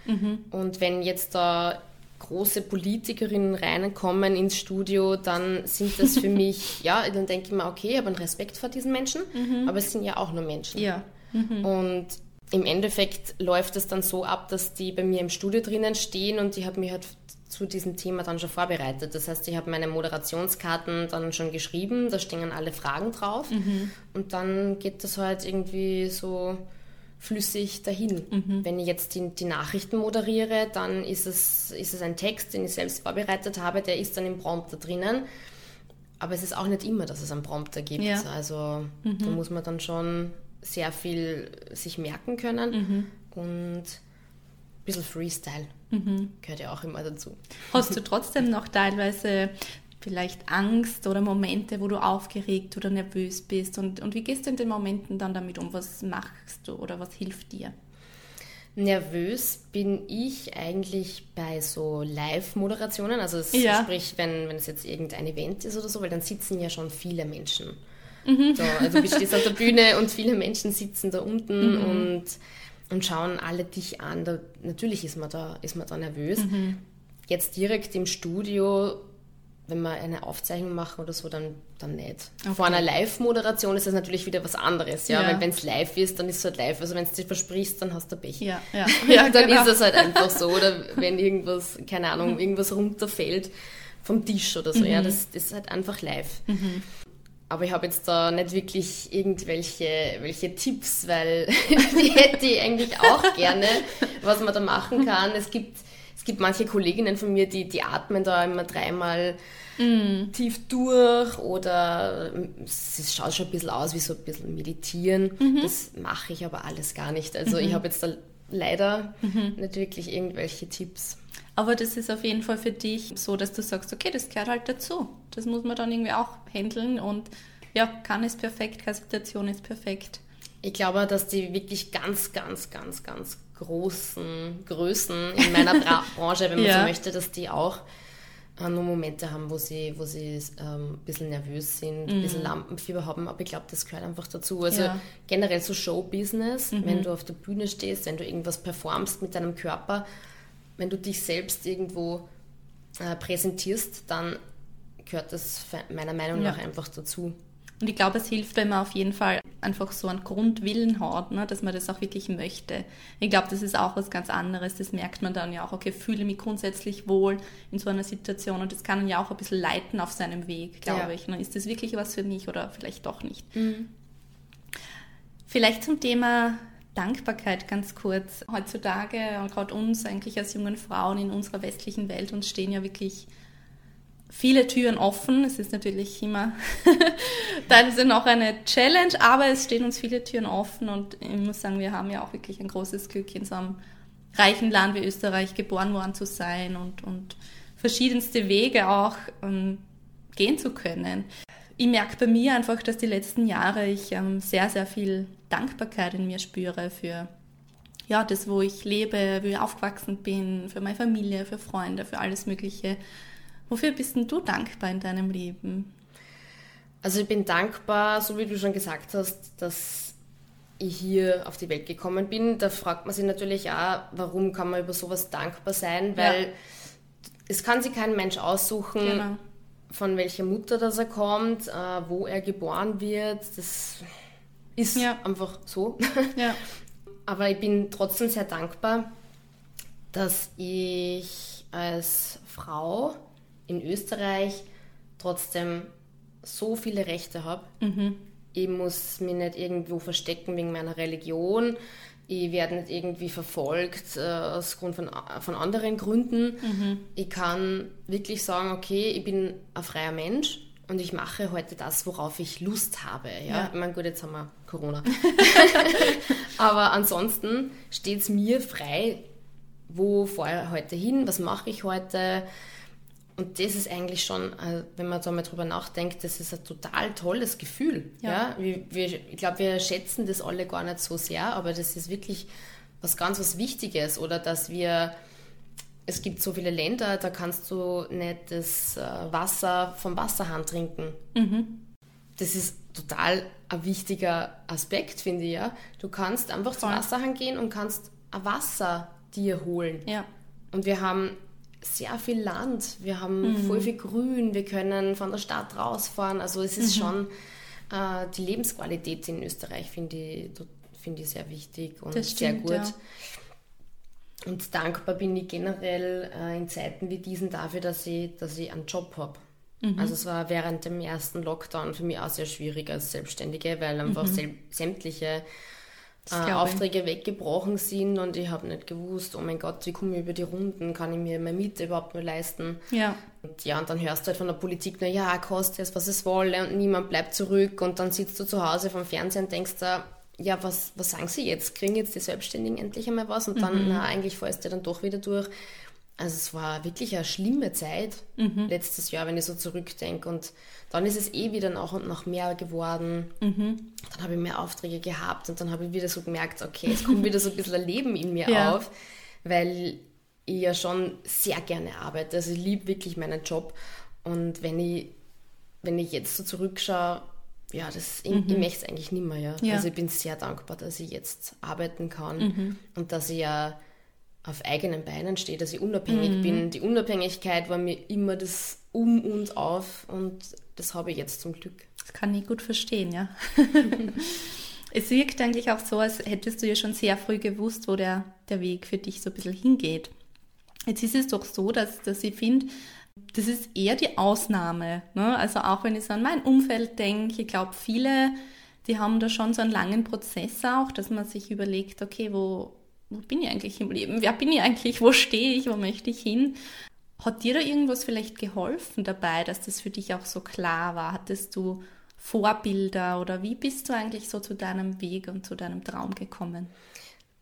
Und wenn jetzt da große Politikerinnen reinkommen ins Studio, dann sind das für *laughs* mich, ja, dann denke ich mir, okay, ich habe einen Respekt vor diesen Menschen, aber es sind ja auch nur Menschen. Ja. Und im Endeffekt läuft es dann so ab, dass die bei mir im Studio drinnen stehen und ich habe mich halt zu diesem Thema dann schon vorbereitet. Das heißt, ich habe meine Moderationskarten dann schon geschrieben, da stehen alle Fragen drauf und dann geht das halt irgendwie so flüssig dahin. Wenn ich jetzt die, die Nachrichten moderiere, dann ist es, ist es ein Text, den ich selbst vorbereitet habe, der ist dann im Prompter drinnen. Aber es ist auch nicht immer, dass es einen Prompter gibt. Ja. Also da muss man dann schon sehr viel sich merken können und ein bisschen Freestyle gehört ja auch immer dazu. Hast du trotzdem noch teilweise vielleicht Angst oder Momente, wo du aufgeregt oder nervös bist? Und, und wie gehst du in den Momenten dann damit um? Was machst du oder was hilft dir? Nervös bin ich eigentlich bei so Live-Moderationen, also Ja. sprich, wenn, wenn es jetzt irgendein Event ist oder so, weil dann sitzen ja schon viele Menschen. Mhm. Da, also du stehst auf der Bühne und viele Menschen sitzen da unten *laughs* Mhm. und, und schauen alle dich an. Da, natürlich ist man, da, ist man da nervös. Mhm. Jetzt direkt im Studio, wenn wir eine Aufzeichnung machen oder so, dann, dann nicht. Vor einer Live-Moderation ist das natürlich wieder was anderes. Ja? Ja. Weil wenn es live ist, dann ist es halt live. Also wenn du dich versprichst, dann hast du Pech. Ja, ja. *laughs* Ja, dann genau. ist es halt einfach so. Oder wenn irgendwas, keine Ahnung, irgendwas runterfällt vom Tisch oder so. Ja, das, das ist halt einfach live. Aber ich habe jetzt da nicht wirklich irgendwelche welche Tipps, weil *laughs* die hätte ich eigentlich auch gerne, was man da machen kann. Es gibt, es gibt manche Kolleginnen von mir, die, die atmen da immer dreimal tief durch oder ähm, es schaut schon ein bisschen aus wie so ein bisschen meditieren. Das mache ich aber alles gar nicht. Also ich habe jetzt da leider mhm. nicht wirklich irgendwelche Tipps. Aber das ist auf jeden Fall für dich so, dass du sagst, okay, das gehört halt dazu. Das muss man dann irgendwie auch handeln und ja, kann ist perfekt, keine Situation ist perfekt. Ich glaube, dass die wirklich ganz, ganz, ganz, ganz großen Größen in meiner Bra *laughs* Branche, wenn man ja. so möchte, dass die auch äh, nur Momente haben, wo sie, wo sie ähm, ein bisschen nervös sind, ein bisschen mhm. Lampenfieber haben, aber ich glaube, das gehört einfach dazu. Also ja. generell so Showbusiness, mhm. wenn du auf der Bühne stehst, wenn du irgendwas performst mit deinem Körper, wenn du dich selbst irgendwo äh, präsentierst, dann gehört das meiner Meinung nach ja. einfach dazu. Und ich glaube, es hilft, wenn man auf jeden Fall einfach so einen Grundwillen hat, ne, dass man das auch wirklich möchte. Ich glaube, das ist auch was ganz anderes. Das merkt man dann ja auch, okay, fühle mich grundsätzlich wohl in so einer Situation und das kann man ja auch ein bisschen leiten auf seinem Weg, glaube ja. ich. Ne? Ist das wirklich was für mich oder vielleicht doch nicht? Mhm. Vielleicht zum Thema Dankbarkeit ganz kurz. Heutzutage und gerade uns eigentlich als jungen Frauen in unserer westlichen Welt, uns stehen ja wirklich viele Türen offen. Es ist natürlich immer *laughs* teilweise noch eine Challenge, aber es stehen uns viele Türen offen und ich muss sagen, wir haben ja auch wirklich ein großes Glück, in so einem reichen Land wie Österreich geboren worden zu sein und, und verschiedenste Wege auch ähm, gehen zu können. Ich merke bei mir einfach, dass die letzten Jahre ich ähm, sehr, sehr viel Dankbarkeit in mir spüre für ja, das, wo ich lebe, wie ich aufgewachsen bin, für meine Familie, für Freunde, für alles Mögliche. Wofür bist denn du dankbar in deinem Leben? Also ich bin dankbar, so wie du schon gesagt hast, dass ich hier auf die Welt gekommen bin. Da fragt man sich natürlich auch, warum kann man über sowas dankbar sein, weil ja. es kann sich kein Mensch aussuchen, genau. Von welcher Mutter das er kommt, äh, wo er geboren wird. Das ist ja. einfach so. *laughs* Ja. Aber ich bin trotzdem sehr dankbar, dass ich als Frau in Österreich trotzdem so viele Rechte habe. Mhm. Ich muss mich nicht irgendwo verstecken wegen meiner Religion. Ich werde nicht irgendwie verfolgt äh, aus Grund von, von anderen Gründen. Mhm. Ich kann wirklich sagen, okay, ich bin ein freier Mensch und ich mache heute das, worauf ich Lust habe. Ja? ja. Ich meine, gut, jetzt haben wir Corona. *laughs* *laughs* Aber ansonsten steht es mir frei, wo fahre ich heute hin, was mache ich heute, und das ist eigentlich schon, äh, wenn man da mal drüber nachdenkt, das ist ein total tolles Gefühl. Ja. ja? Wir, wir, ich glaube, wir schätzen das alle gar nicht so sehr, aber das ist wirklich was ganz was Wichtiges. Oder dass wir, es gibt so viele Länder, da kannst du nicht das äh, Wasser vom Wasserhahn trinken. Mhm. Das ist total ein wichtiger Aspekt, finde ich. Ja? Du kannst einfach Voll. zum Wasserhahn gehen und kannst ein Wasser dir holen. Ja. Und wir haben sehr viel Land, wir haben mhm. voll viel Grün, wir können von der Stadt rausfahren. Also es ist mhm. schon äh, die Lebensqualität in Österreich, finde ich, find ich sehr wichtig und stimmt, sehr gut. Ja. Und dankbar bin ich generell äh, in Zeiten wie diesen dafür, dass ich, dass ich einen Job habe. Mhm. Also es war während dem ersten Lockdown für mich auch sehr schwierig als Selbstständige, weil einfach mhm. sämtliche äh, Aufträge weggebrochen sind und ich habe nicht gewusst, oh mein Gott, wie komme ich über die Runden, kann ich mir meine Miete überhaupt nur leisten? Ja. Und ja, und dann hörst du halt von der Politik, na ja, kostet es, was es wolle und niemand bleibt zurück und dann sitzt du zu Hause vom Fernsehen und denkst da, ja, was, was sagen sie jetzt? Kriegen jetzt die Selbstständigen endlich einmal was? Und dann, mhm. na, eigentlich fällst du dann doch wieder durch. Also es war wirklich eine schlimme Zeit mhm. letztes Jahr, wenn ich so zurückdenke. Und dann ist es eh wieder nach und nach mehr geworden. Mhm. Dann habe ich mehr Aufträge gehabt und dann habe ich wieder so gemerkt, okay, es kommt wieder so ein bisschen ein Leben in mir *laughs* ja. auf, weil ich ja schon sehr gerne arbeite. Also ich liebe wirklich meinen Job. Und wenn ich, wenn ich jetzt so zurückschaue, ja, das, ich, mhm. ich möchte es eigentlich nicht mehr. Ja. ja. Also ich bin sehr dankbar, dass ich jetzt arbeiten kann mhm. und dass ich ja auf eigenen Beinen stehe, dass ich unabhängig mhm. bin. Die Unabhängigkeit war mir immer das Um und Auf und das habe ich jetzt zum Glück. Das kann ich gut verstehen, ja. *laughs* es wirkt eigentlich auch so, als hättest du ja schon sehr früh gewusst, wo der, der Weg für dich so ein bisschen hingeht. Jetzt ist es doch so, dass, dass ich finde, das ist eher die Ausnahme. Ne? Also auch wenn ich so an mein Umfeld denke, ich glaube, viele, die haben da schon so einen langen Prozess auch, dass man sich überlegt, okay, wo, wo bin ich eigentlich im Leben? Wer bin ich eigentlich? Wo stehe ich? Wo möchte ich hin? Hat dir da irgendwas vielleicht geholfen dabei, dass das für dich auch so klar war? Hattest du Vorbilder oder wie bist du eigentlich so zu deinem Weg und zu deinem Traum gekommen?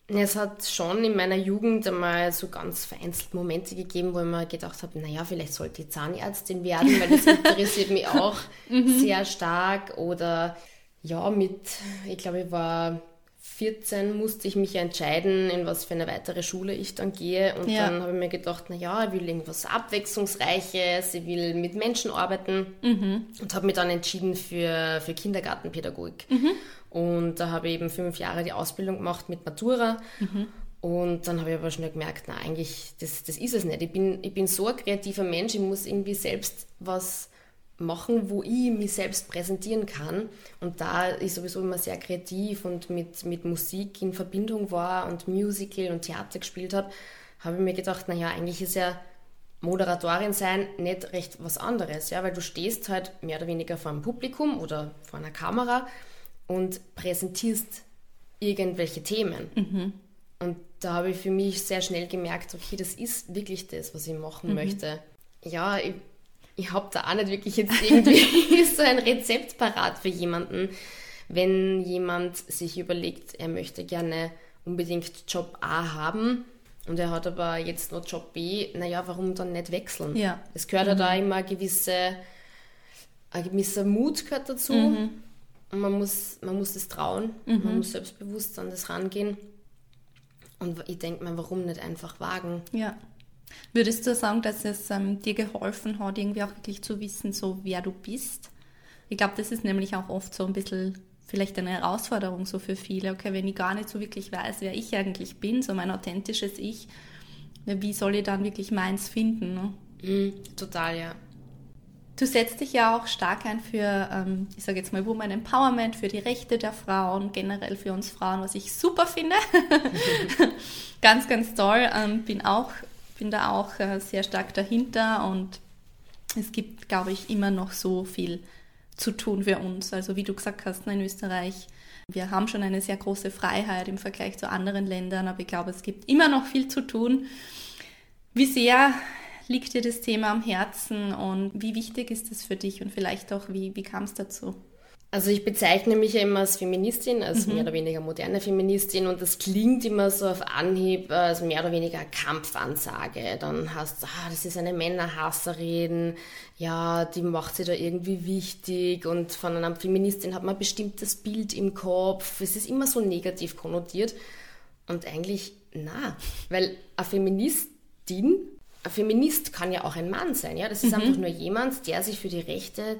Es hat schon in meiner Jugend einmal so ganz vereinzelt Momente gegeben, wo ich mir gedacht habe, naja, vielleicht sollte ich Zahnärztin werden, weil das *laughs* interessiert mich auch mhm. sehr stark. Oder ja, mit, ich glaube, ich war 14 musste ich mich entscheiden, in was für eine weitere Schule ich dann gehe. Und ja. dann habe ich mir gedacht, naja, ich will irgendwas Abwechslungsreiches, ich will mit Menschen arbeiten. Mhm. Und habe mich dann entschieden für, für Kindergartenpädagogik. Mhm. Und da habe ich eben fünf Jahre die Ausbildung gemacht mit Matura. Mhm. Und dann habe ich aber schnell gemerkt, na eigentlich, das, das ist es nicht. Ich bin, ich bin so ein kreativer Mensch, ich muss irgendwie selbst was machen, wo ich mich selbst präsentieren kann. Und da ich sowieso immer sehr kreativ und mit, mit Musik in Verbindung war und Musical und Theater gespielt habe, habe ich mir gedacht, naja, eigentlich ist ja Moderatorin sein nicht recht was anderes, ja, weil du stehst halt mehr oder weniger vor einem Publikum oder vor einer Kamera und präsentierst irgendwelche Themen. Mhm. Und da habe ich für mich sehr schnell gemerkt, okay, das ist wirklich das, was ich machen mhm. möchte. Ja, ich, ich habe da auch nicht wirklich jetzt irgendwie *laughs* so ein Rezept parat für jemanden. Wenn jemand sich überlegt, er möchte gerne unbedingt Job A haben und er hat aber jetzt nur Job B, naja, warum dann nicht wechseln? Ja. Es gehört ja mhm. da immer eine gewisse, ein gewisser Mut gehört dazu. Mhm. Und man muss, man muss das trauen, mhm. man muss selbstbewusst an das rangehen. Und ich denke mir, warum nicht einfach wagen? Ja. Würdest du sagen, dass es ähm, dir geholfen hat, irgendwie auch wirklich zu wissen, so wer du bist? Ich glaube, das ist nämlich auch oft so ein bisschen vielleicht eine Herausforderung so für viele. Okay, wenn ich gar nicht so wirklich weiß, wer ich eigentlich bin, so mein authentisches Ich, wie soll ich dann wirklich meins finden? Ne? Mhm, total, ja. Du setzt dich ja auch stark ein für, ähm, ich sage jetzt mal, Woman Empowerment, für die Rechte der Frauen, generell für uns Frauen, was ich super finde. *laughs* ganz, ganz toll. Ähm, bin auch, bin da auch äh, sehr stark dahinter und es gibt, glaube ich, immer noch so viel zu tun für uns. Also wie du gesagt hast, in Österreich, wir haben schon eine sehr große Freiheit im Vergleich zu anderen Ländern, aber ich glaube, es gibt immer noch viel zu tun. Wie sehr liegt dir das Thema am Herzen und wie wichtig ist es für dich und vielleicht auch, wie, wie kam es dazu? Also ich bezeichne mich ja immer als Feministin, als mhm. mehr oder weniger moderne Feministin und das klingt immer so auf Anhieb als mehr oder weniger Kampfansage. Dann hast du, ah, das ist eine Männerhasserin, ja, die macht sie da irgendwie wichtig und von einer Feministin hat man ein bestimmtes Bild im Kopf. Es ist immer so negativ konnotiert und eigentlich na, weil eine Feministin ein Feminist kann ja auch ein Mann sein, ja. Das ist mhm. einfach nur jemand, der sich für die Rechte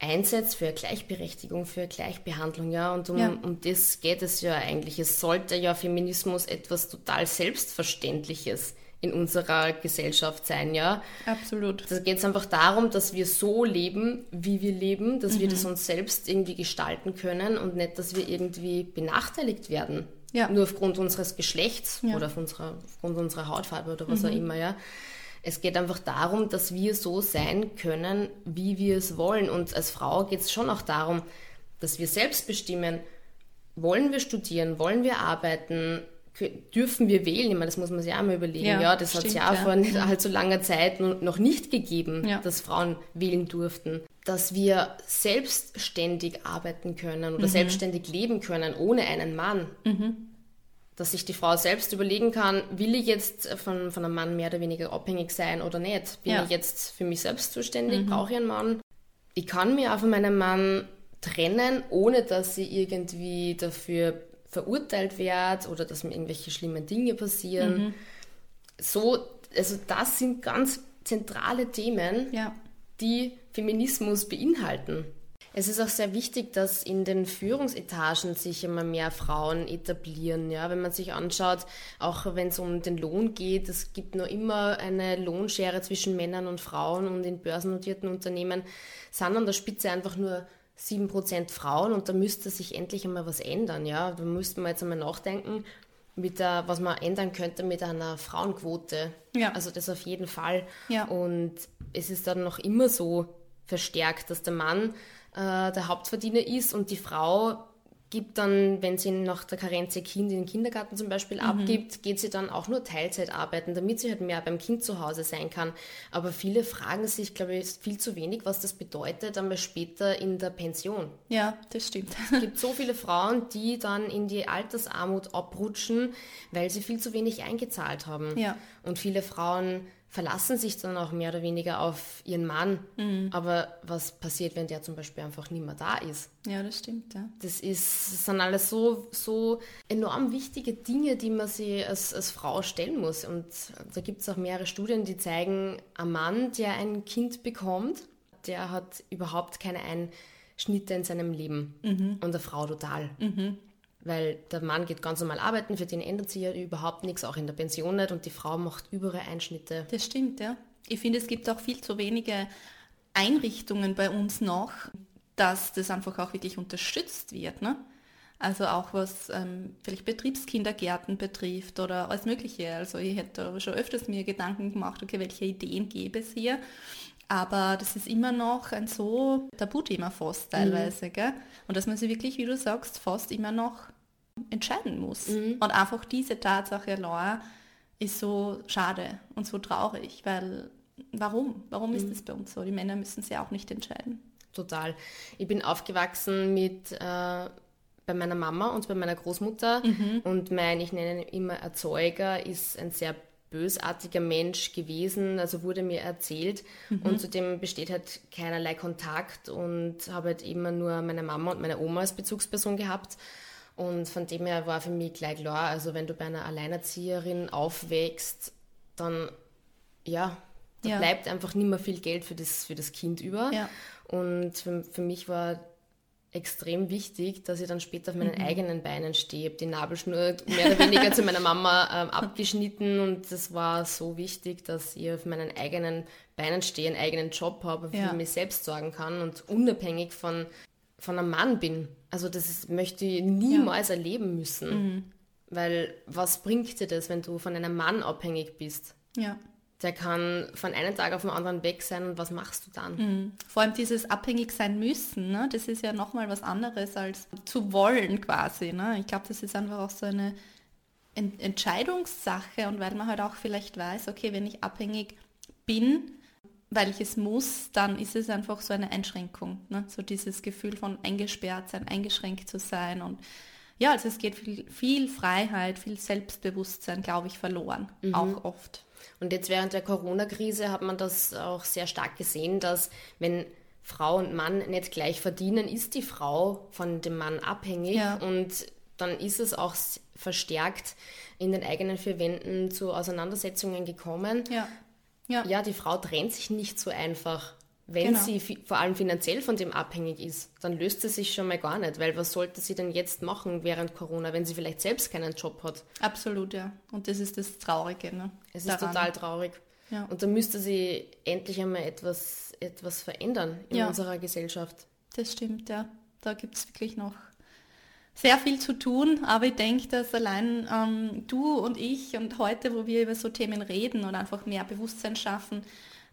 einsetzt, für Gleichberechtigung, für Gleichbehandlung, ja. Und um, ja. um das geht es ja eigentlich. Es sollte ja Feminismus etwas total Selbstverständliches in unserer Gesellschaft sein, ja. Absolut. Da geht es einfach darum, dass wir so leben, wie wir leben, dass mhm. wir das uns selbst irgendwie gestalten können und nicht, dass wir irgendwie benachteiligt werden. Ja. Nur aufgrund unseres Geschlechts ja. oder auf unserer, aufgrund unserer Hautfarbe oder was mhm. auch immer, ja. Es geht einfach darum, dass wir so sein können, wie wir es wollen. Und als Frau geht es schon auch darum, dass wir selbst bestimmen, wollen wir studieren, wollen wir arbeiten, dürfen wir wählen? Ich meine, das muss man sich auch mal überlegen. Ja, ja das hat es ja, ja vor nicht allzu langer Zeit noch nicht gegeben, ja. dass Frauen wählen durften. Dass wir selbstständig arbeiten können oder mhm. selbstständig leben können ohne einen Mann. Mhm. Dass sich die Frau selbst überlegen kann, will ich jetzt von, von einem Mann mehr oder weniger abhängig sein oder nicht? Bin ich jetzt für mich selbst zuständig? Mhm. Brauche ich einen Mann? Ich kann mich auch von meinem Mann trennen, ohne dass sie irgendwie dafür verurteilt werde oder dass mir irgendwelche schlimmen Dinge passieren. Mhm. So, also das sind ganz zentrale Themen, ja. die Feminismus beinhalten. Es ist auch sehr wichtig, dass in den Führungsetagen sich immer mehr Frauen etablieren. Ja, wenn man sich anschaut, auch wenn es um den Lohn geht, es gibt noch immer eine Lohnschere zwischen Männern und Frauen und in börsennotierten Unternehmen sind an der Spitze einfach nur 7% Frauen und da müsste sich endlich einmal was ändern. Ja? Da müssten wir jetzt einmal nachdenken, mit der, was man ändern könnte mit einer Frauenquote. Ja. Also das auf jeden Fall. Ja. Und es ist dann noch immer so verstärkt, dass der Mann äh, der Hauptverdiener ist und die Frau gibt dann, wenn sie nach der Karenz ihr Kind in den Kindergarten zum Beispiel mhm. abgibt, geht sie dann auch nur Teilzeit arbeiten, damit sie halt mehr beim Kind zu Hause sein kann. Aber viele fragen sich, glaube ich, viel zu wenig, was das bedeutet, einmal später in der Pension. Ja, das stimmt. Es gibt so viele Frauen, die dann in die Altersarmut abrutschen, weil sie viel zu wenig eingezahlt haben. Ja. Und viele Frauen verlassen sich dann auch mehr oder weniger auf ihren Mann. Mhm. Aber was passiert, wenn der zum Beispiel einfach nicht mehr da ist? Ja, das stimmt, ja. Das, ist, das sind alles so, so enorm wichtige Dinge, die man sich als, als Frau stellen muss. Und da gibt es auch mehrere Studien, die zeigen, ein Mann, der ein Kind bekommt, der hat überhaupt keine Einschnitte in seinem Leben. Mhm. Und eine Frau total. Mhm. Weil der Mann geht ganz normal arbeiten, für den ändert sich ja überhaupt nichts, auch in der Pension nicht, und die Frau macht überall Einschnitte. Das stimmt, ja. Ich finde, es gibt auch viel zu wenige Einrichtungen bei uns noch, dass das einfach auch wirklich unterstützt wird. Ne? Also auch was ähm, vielleicht Betriebskindergärten betrifft oder alles Mögliche. Also ich hätte schon öfters mir Gedanken gemacht, okay, welche Ideen gäbe es hier. Aber das ist immer noch ein so Tabuthema fast mhm. teilweise. Mhm. Gell? Und dass man sich wirklich, wie du sagst, fast immer noch entscheiden muss. Mhm. Und einfach diese Tatsache allein ist so schade und so traurig, weil warum? Warum mhm. ist das bei uns so? Die Männer müssen sich auch nicht entscheiden. Total. Ich bin aufgewachsen mit äh, bei meiner Mama und bei meiner Großmutter mhm. und mein, ich nenne ihn immer Erzeuger, ist ein sehr bösartiger Mensch gewesen, also wurde mir erzählt mhm. und zudem besteht halt keinerlei Kontakt und habe halt immer nur meine Mama und meine Oma als Bezugsperson gehabt und von dem her war für mich gleich klar, also wenn du bei einer Alleinerzieherin aufwächst, dann ja, da ja. bleibt einfach nicht mehr viel Geld für das, für das Kind über ja. und für, für mich war extrem wichtig, dass ich dann später auf meinen mhm. eigenen Beinen stehe. Ich habe die Nabelschnur mehr oder weniger zu meiner Mama ähm, abgeschnitten und das war so wichtig, dass ich auf meinen eigenen Beinen stehe, einen eigenen Job habe, ja. für mich selbst sorgen kann und unabhängig von, von einem Mann bin. Also das ist, möchte ich niemals ja. erleben müssen. Mhm. Weil was bringt dir das, wenn du von einem Mann abhängig bist? Ja der kann von einem Tag auf den anderen weg sein und was machst du dann? Mhm. Vor allem dieses abhängig sein müssen, ne? das ist ja nochmal was anderes als zu wollen quasi. Ne? Ich glaube, das ist einfach auch so eine Ent Entscheidungssache und weil man halt auch vielleicht weiß, okay, wenn ich abhängig bin, weil ich es muss, dann ist es einfach so eine Einschränkung. Ne? So dieses Gefühl von eingesperrt sein, eingeschränkt zu sein und ja, also es geht viel, viel Freiheit, viel Selbstbewusstsein, glaube ich, verloren, mhm. auch oft. Und jetzt während der Corona-Krise hat man das auch sehr stark gesehen, dass wenn Frau und Mann nicht gleich verdienen, ist die Frau von dem Mann abhängig ja. und dann ist es auch verstärkt in den eigenen vier Wänden zu Auseinandersetzungen gekommen. Ja. Ja. ja, die Frau trennt sich nicht so einfach wenn genau. sie vor allem finanziell von dem abhängig ist, dann löst sie sich schon mal gar nicht, weil was sollte sie denn jetzt machen während Corona, wenn sie vielleicht selbst keinen Job hat? Absolut, ja. Und das ist das Traurige. Ne? Es ist total traurig. Ja. Und da müsste sie endlich einmal etwas, etwas verändern in ja. unserer Gesellschaft. Das stimmt, ja. Da gibt es wirklich noch sehr viel zu tun, aber ich denke, dass allein ähm, du und ich und heute, wo wir über so Themen reden und einfach mehr Bewusstsein schaffen,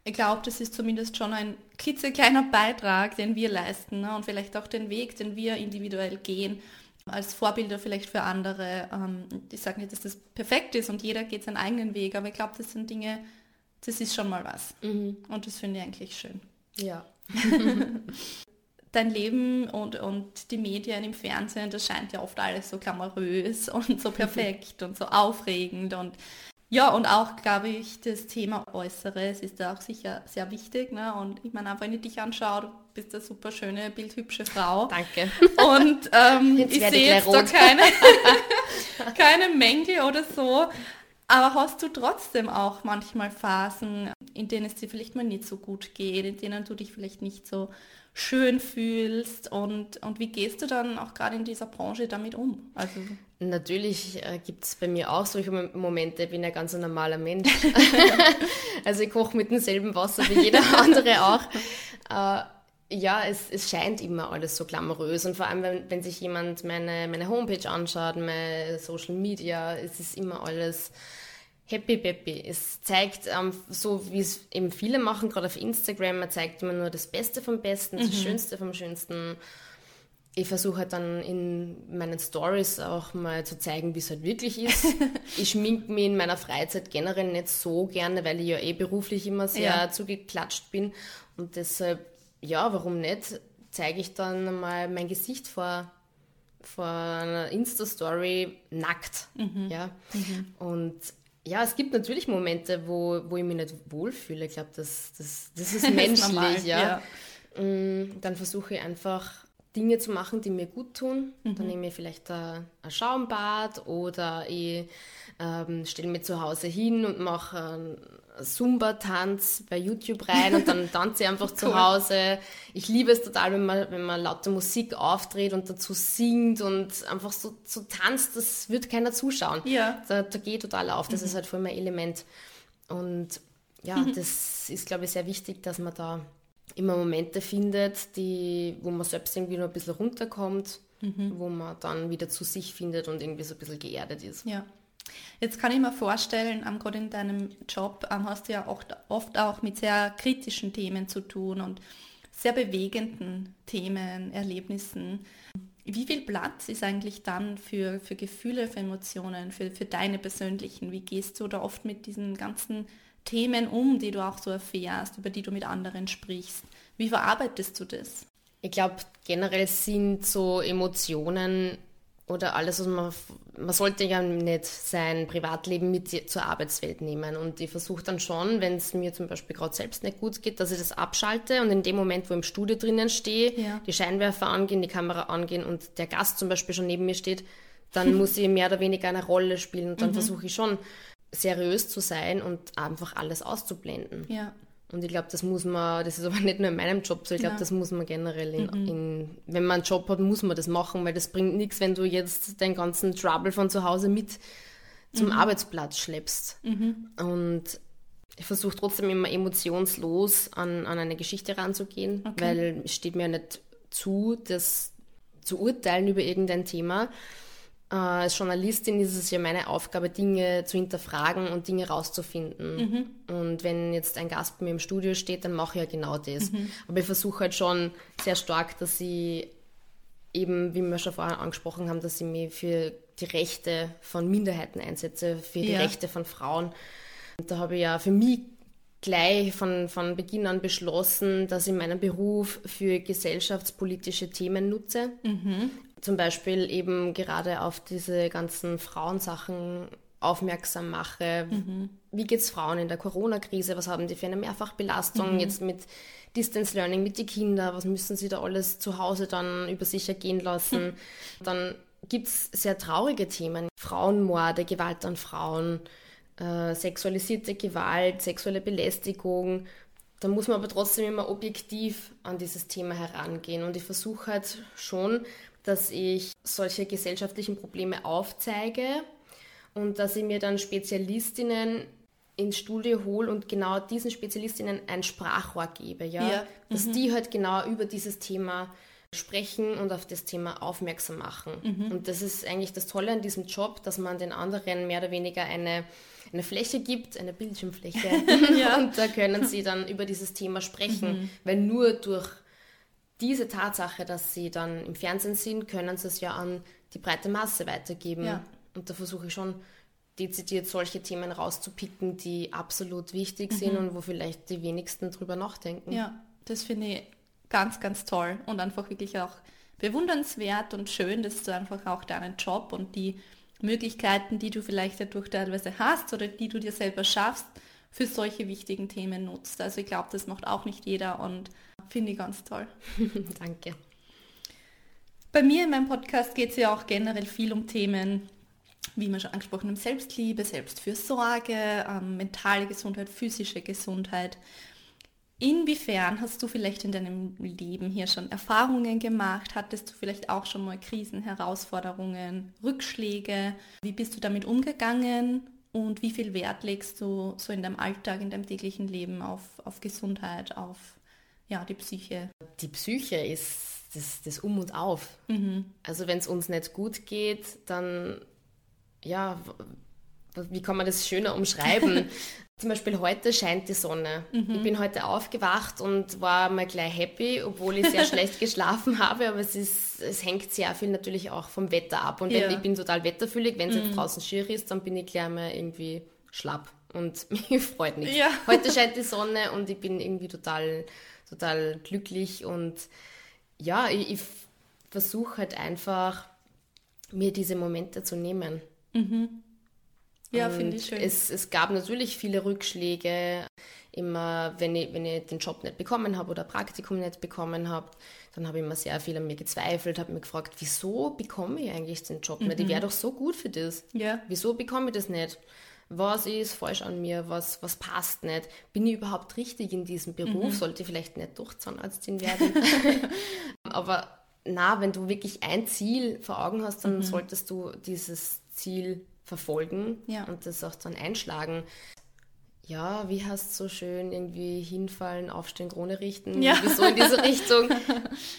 ich glaube, das ist zumindest schon ein klitzekleiner Beitrag, den wir leisten ne? und vielleicht auch den Weg, den wir individuell gehen, als Vorbilder vielleicht für andere. Ähm, ich sage nicht, dass das perfekt ist und jeder geht seinen eigenen Weg, aber ich glaube, das sind Dinge, das ist schon mal was. Mhm. Und das finde ich eigentlich schön. Ja. *laughs* Dein Leben und, und die Medien im Fernsehen, das scheint ja oft alles so glamourös und so perfekt und so aufregend und ja, und auch, glaube ich, das Thema Äußeres ist da auch sicher sehr wichtig. Ne? Und ich meine, wenn ich dich anschaue, du bist eine super schöne, bildhübsche Frau. Danke. Und ähm, ich sehe jetzt da keine, *laughs* *laughs* keine Mängel oder so. Aber hast du trotzdem auch manchmal Phasen, in denen es dir vielleicht mal nicht so gut geht, in denen du dich vielleicht nicht so schön fühlst und, und wie gehst du dann auch gerade in dieser Branche damit um? Also Natürlich äh, gibt es bei mir auch solche Momente, ich bin ein ganz normaler Mensch. *laughs* also ich koche mit demselben Wasser wie jeder *laughs* andere auch. Äh, ja, es, es scheint immer alles so glamourös und vor allem, wenn, wenn sich jemand meine, meine Homepage anschaut, meine Social Media, es ist immer alles happy peppy. Es zeigt ähm, so, wie es eben viele machen, gerade auf Instagram, man zeigt immer nur das Beste vom Besten, mhm. das Schönste vom Schönsten. Ich versuche halt dann in meinen Stories auch mal zu zeigen, wie es halt wirklich ist. *laughs* ich schmink mich in meiner Freizeit generell nicht so gerne, weil ich ja eh beruflich immer sehr ja. zugeklatscht bin. Und deshalb, ja, warum nicht, zeige ich dann mal mein Gesicht vor, vor einer Insta-Story nackt. Mhm. Ja. Mhm. Und ja, es gibt natürlich Momente, wo, wo ich mich nicht wohlfühle. Ich glaube, das, das, *laughs* das ist menschlich. normal, ja. ja. Mm, dann versuche ich einfach Dinge zu machen, die mir gut tun. Mhm. Dann nehme ich vielleicht ein, ein Schaumbad oder ich ähm, stelle mich zu Hause hin und mache einen Zumba-Tanz bei YouTube rein und dann *laughs* tanze ich einfach zu Hause. Ich liebe es total, wenn man, wenn man laute Musik aufdreht und dazu singt und einfach so, so tanzt, das wird keiner zuschauen. Ja. Da, da geht total auf. Das mhm. ist halt voll mein Element. Und ja, mhm. das ist, glaube ich, sehr wichtig, dass man da immer Momente findet, die, wo man selbst irgendwie noch ein bisschen runterkommt, mhm. wo man dann wieder zu sich findet und irgendwie so ein bisschen geerdet ist. Ja. Jetzt kann ich mir vorstellen, ähm, gerade in deinem Job ähm, hast du ja oft, oft auch mit sehr kritischen Themen zu tun und sehr bewegenden Themen, Erlebnissen. Wie viel Platz ist eigentlich dann für, für Gefühle, für Emotionen, für, für deine persönlichen? Wie gehst du da oft mit diesen ganzen Themen um, die du auch so erfährst, über die du mit anderen sprichst? Wie verarbeitest du das? Ich glaube, generell sind so Emotionen oder alles, was man, man sollte ja nicht sein Privatleben mit zur Arbeitswelt nehmen. Und ich versuche dann schon, wenn es mir zum Beispiel gerade selbst nicht gut geht, dass ich das abschalte und in dem Moment, wo ich im Studio drinnen stehe, ja. die Scheinwerfer angehen, die Kamera angehen und der Gast zum Beispiel schon neben mir steht, dann *laughs* muss ich mehr oder weniger eine Rolle spielen und dann mhm. versuche ich schon seriös zu sein und einfach alles auszublenden. Ja. Und ich glaube, das muss man, das ist aber *laughs* nicht nur in meinem Job so, ich glaube, ja. das muss man generell in, mhm. in, wenn man einen Job hat, muss man das machen, weil das bringt nichts, wenn du jetzt deinen ganzen Trouble von zu Hause mit zum mhm. Arbeitsplatz schleppst. Mhm. Und ich versuche trotzdem immer emotionslos an, an eine Geschichte ranzugehen, okay. weil es steht mir nicht zu, das zu urteilen über irgendein Thema. Äh, als Journalistin ist es ja meine Aufgabe, Dinge zu hinterfragen und Dinge rauszufinden. Mhm. Und wenn jetzt ein Gast bei mir im Studio steht, dann mache ich ja genau das. Mhm. Aber ich versuche halt schon sehr stark, dass ich eben, wie wir schon vorher angesprochen haben, dass ich mich für die Rechte von Minderheiten einsetze, für die ja. Rechte von Frauen. Und da habe ich ja für mich gleich von, von Beginn an beschlossen, dass ich meinen Beruf für gesellschaftspolitische Themen nutze. Mhm zum Beispiel eben gerade auf diese ganzen Frauensachen aufmerksam mache. Mhm. Wie geht es Frauen in der Corona-Krise? Was haben die für eine Mehrfachbelastung mhm. jetzt mit Distance Learning, mit den Kindern? Was müssen sie da alles zu Hause dann über sich ergehen lassen? Mhm. Dann gibt es sehr traurige Themen. Frauenmorde, Gewalt an Frauen, äh, sexualisierte Gewalt, sexuelle Belästigung. Da muss man aber trotzdem immer objektiv an dieses Thema herangehen. Und ich versuche halt schon, dass ich solche gesellschaftlichen Probleme aufzeige und dass ich mir dann Spezialistinnen ins Studio hole und genau diesen Spezialistinnen ein Sprachrohr gebe, ja, ja. dass mhm. die halt genau über dieses Thema sprechen und auf das Thema aufmerksam machen. Mhm. Und das ist eigentlich das Tolle an diesem Job, dass man den anderen mehr oder weniger eine, eine Fläche gibt, eine Bildschirmfläche. *laughs* ja. Und da können sie dann über dieses Thema sprechen, mhm. weil nur durch diese Tatsache, dass sie dann im Fernsehen sind, können sie es ja an die breite Masse weitergeben. Ja. Und da versuche ich schon dezidiert solche Themen rauszupicken, die absolut wichtig mhm. sind und wo vielleicht die wenigsten drüber nachdenken. Ja, das finde ich ganz, ganz toll und einfach wirklich auch bewundernswert und schön, dass du einfach auch deinen Job und die Möglichkeiten, die du vielleicht dadurch teilweise hast oder die du dir selber schaffst, für solche wichtigen Themen nutzt. Also ich glaube, das macht auch nicht jeder und finde ich ganz toll. *laughs* Danke. Bei mir in meinem Podcast geht es ja auch generell viel um Themen, wie wir schon angesprochen haben, Selbstliebe, Selbstfürsorge, ähm, mentale Gesundheit, physische Gesundheit. Inwiefern hast du vielleicht in deinem Leben hier schon Erfahrungen gemacht? Hattest du vielleicht auch schon mal Krisen, Herausforderungen, Rückschläge? Wie bist du damit umgegangen? Und wie viel Wert legst du so in deinem Alltag, in deinem täglichen Leben auf, auf Gesundheit, auf ja, die Psyche? Die Psyche ist das, das Um und Auf. Mhm. Also wenn es uns nicht gut geht, dann ja, wie kann man das schöner umschreiben? *laughs* Zum Beispiel heute scheint die Sonne. Mhm. Ich bin heute aufgewacht und war mal gleich happy, obwohl ich sehr *laughs* schlecht geschlafen habe, aber es, ist, es hängt sehr viel natürlich auch vom Wetter ab. Und ja. wenn, ich bin total wetterfühlig, wenn es mhm. jetzt draußen schier ist, dann bin ich gleich mal irgendwie schlapp und *laughs* mich freut nicht. Ja. Heute scheint die Sonne und ich bin irgendwie total, total glücklich und ja, ich, ich versuche halt einfach, mir diese Momente zu nehmen. Mhm. Ja, finde ich schön. Es, es gab natürlich viele Rückschläge. Immer, wenn ich, wenn ich den Job nicht bekommen habe oder Praktikum nicht bekommen habe, dann habe ich immer sehr viel an mir gezweifelt, habe mich gefragt, wieso bekomme ich eigentlich den Job nicht? Ich wäre mhm. doch so gut für das. Ja. Wieso bekomme ich das nicht? Was ist falsch an mir? Was, was passt nicht? Bin ich überhaupt richtig in diesem Beruf? Mhm. Sollte ich vielleicht nicht doch Zahnarztin werden? *laughs* Aber na, wenn du wirklich ein Ziel vor Augen hast, dann mhm. solltest du dieses Ziel verfolgen ja. und das auch dann einschlagen. Ja, wie hast du so schön irgendwie hinfallen, aufstehen, Krone richten, ja. so in diese Richtung. *laughs*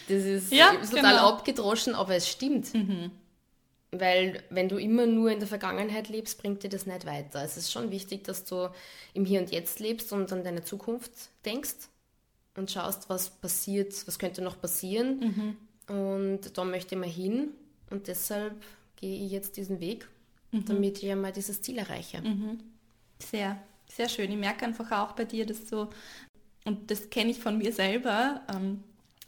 Das ist ja, total genau. abgedroschen, aber es stimmt. Mhm. Weil wenn du immer nur in der Vergangenheit lebst, bringt dir das nicht weiter. Es ist schon wichtig, dass du im Hier und Jetzt lebst und an deine Zukunft denkst und schaust, was passiert, was könnte noch passieren. Mhm. Und da möchte ich mal hin und deshalb gehe ich jetzt diesen Weg mhm. damit ich einmal dieses Ziel erreiche. Mhm. Sehr, sehr schön. Ich merke einfach auch bei dir, dass du, und das kenne ich von mir selber, ähm,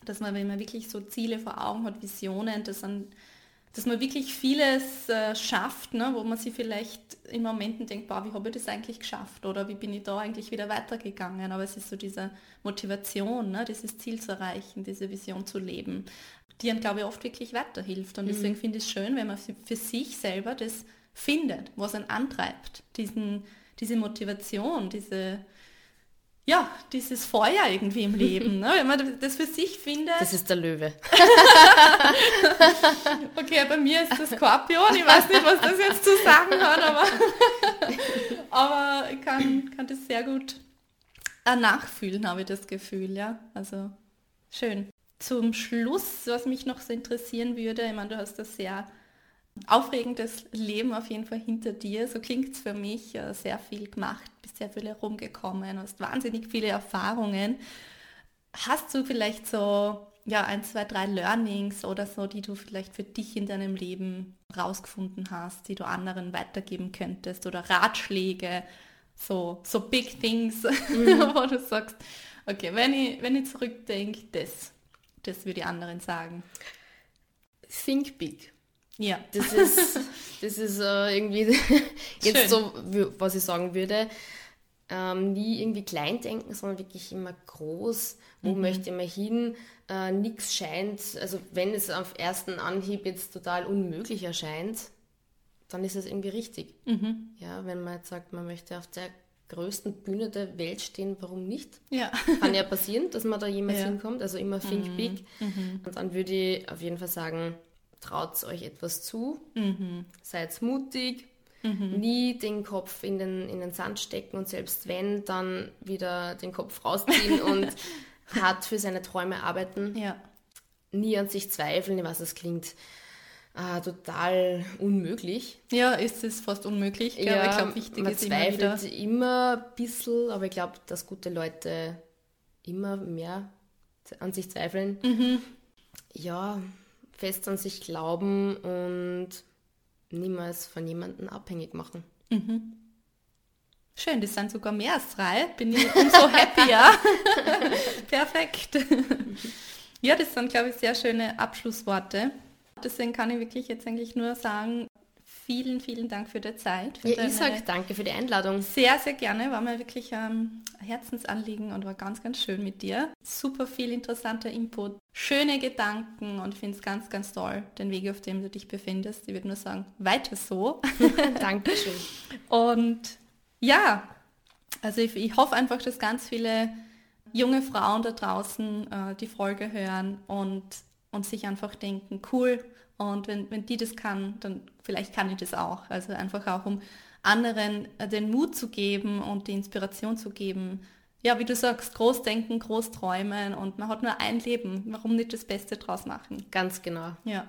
dass man, wenn man wirklich so Ziele vor Augen hat, Visionen, dass, man, dass man wirklich vieles äh, schafft, ne, wo man sich vielleicht in Momenten denkt, boah, wie habe ich das eigentlich geschafft oder wie bin ich da eigentlich wieder weitergegangen. Aber es ist so diese Motivation, ne, dieses Ziel zu erreichen, diese Vision zu leben, die einem, glaube ich, oft wirklich weiterhilft. Und mhm. deswegen finde ich es schön, wenn man für sich selber das findet, was einen antreibt, diesen, diese Motivation, diese, ja, dieses Feuer irgendwie im Leben. *laughs* Ne? Wenn man das für sich findet. Das ist der Löwe. *laughs* okay, bei mir ist das Skorpion. Ich weiß nicht, was das jetzt zu sagen hat, aber, *laughs* aber ich kann, kann das sehr gut nachfühlen, habe ich das Gefühl. Ja, also schön. Zum Schluss, was mich noch so interessieren würde, ich meine, du hast das sehr aufregendes Leben auf jeden Fall hinter dir. So klingt es für mich. Sehr viel gemacht, bist sehr viel herumgekommen, hast wahnsinnig viele Erfahrungen. Hast du vielleicht so ja, ein, zwei, drei Learnings oder so, die du vielleicht für dich in deinem Leben rausgefunden hast, die du anderen weitergeben könntest oder Ratschläge, so, so big things, mhm. *laughs* wo du sagst, okay, wenn ich, wenn ich zurückdenke, das, das würde ich anderen sagen. Think big. Ja. Das ist, *laughs* das ist äh, irgendwie *laughs* jetzt Schön. so, was ich sagen würde. Ähm, nie irgendwie klein denken, sondern wirklich immer groß. Wo mhm. möchte man hin? Äh, Nichts scheint, also wenn es auf ersten Anhieb jetzt total unmöglich erscheint, dann ist es irgendwie richtig. Mhm. Ja, wenn man jetzt sagt, man möchte auf der größten Bühne der Welt stehen, warum nicht? Ja. Kann ja passieren, dass man da jemals ja. hinkommt. Also immer think mhm. big. Mhm. Und dann würde ich auf jeden Fall sagen, traut euch etwas zu, mhm. seid mutig, mhm. nie den Kopf in den, in den Sand stecken und selbst wenn, dann wieder den Kopf rausziehen *laughs* und hart für seine Träume arbeiten. Ja. Nie an sich zweifeln, was es klingt. Ah, total unmöglich. Ja, ist es fast unmöglich. Ja, aber ich glaube, wichtig man ist zweifelt immer, wieder. immer ein bisschen, aber ich glaube, dass gute Leute immer mehr an sich zweifeln. Mhm. Ja, fest an sich glauben und niemals von jemandem abhängig machen. Mhm. Schön, das sind sogar mehr als drei. Bin ich umso happier. *laughs* Perfekt. ja, das sind, glaube ich, sehr schöne Abschlussworte. Deswegen kann ich wirklich jetzt eigentlich nur sagen, vielen, vielen Dank für die Zeit. Für ja, ich sage danke für die Einladung. Sehr, sehr gerne. War mir wirklich ein Herzensanliegen und war ganz, ganz schön mit dir. Super viel interessanter Input, schöne Gedanken und finde es ganz, ganz toll, den Weg, auf dem du dich befindest. Ich würde nur sagen, weiter so. *laughs* Dankeschön. Und ja, also ich, ich, hoffe einfach, dass ganz viele junge Frauen da draußen äh, die Folge hören und, und sich einfach denken, cool, und wenn, wenn die das kann, dann vielleicht kann ich das auch. Also einfach auch, um anderen äh, den Mut zu geben und die Inspiration zu geben. Ja, wie du sagst, groß denken, groß träumen und man hat nur ein Leben. Warum nicht das Beste draus machen? Ganz genau. Ja.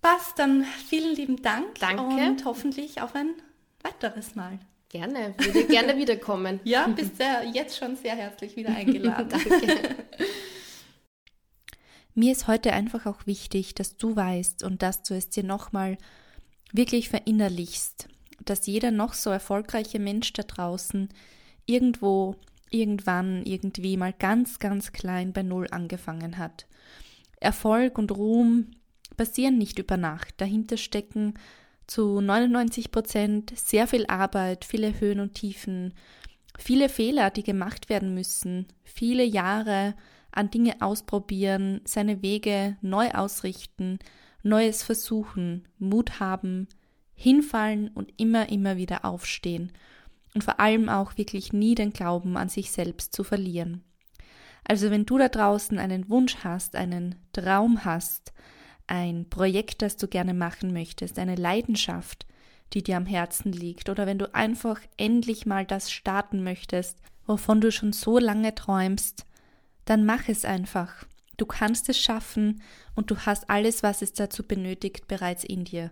Passt, dann vielen lieben Dank. Danke. Und hoffentlich auf ein weiteres Mal. Gerne, würde gerne *laughs* wiederkommen. ja, *laughs* bist ja jetzt schon sehr herzlich wieder *laughs* eingeladen. Danke. Mir ist heute einfach auch wichtig, dass du weißt und dass du es dir nochmal wirklich verinnerlichst, dass jeder noch so erfolgreiche Mensch da draußen irgendwo, irgendwann, irgendwie mal ganz, ganz klein bei Null angefangen hat. Erfolg und Ruhm passieren nicht über Nacht. Dahinter stecken zu 99 Prozent sehr viel Arbeit, viele Höhen und Tiefen, viele Fehler, die gemacht werden müssen, viele Jahre an Dinge ausprobieren, seine Wege neu ausrichten, Neues versuchen, Mut haben, hinfallen und immer, immer wieder aufstehen und vor allem auch wirklich nie den Glauben an sich selbst zu verlieren. Also wenn du da draußen einen Wunsch hast, einen Traum hast, ein Projekt, das du gerne machen möchtest, eine Leidenschaft, die dir am Herzen liegt, oder wenn du einfach endlich mal das starten möchtest, wovon du schon so lange träumst, dann mach es einfach. Du kannst es schaffen und du hast alles, was es dazu benötigt, bereits in dir.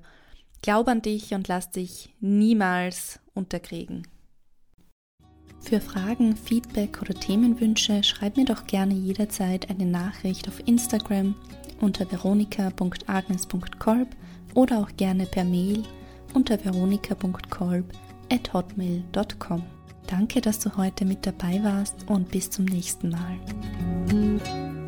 Glaub an dich und lass dich niemals unterkriegen. Für Fragen, Feedback oder Themenwünsche schreib mir doch gerne jederzeit eine Nachricht auf Instagram unter veronika.agnes.kolb oder auch gerne per Mail unter veronika.kolb at hotmail.com. Danke, dass du heute mit dabei warst und bis zum nächsten Mal.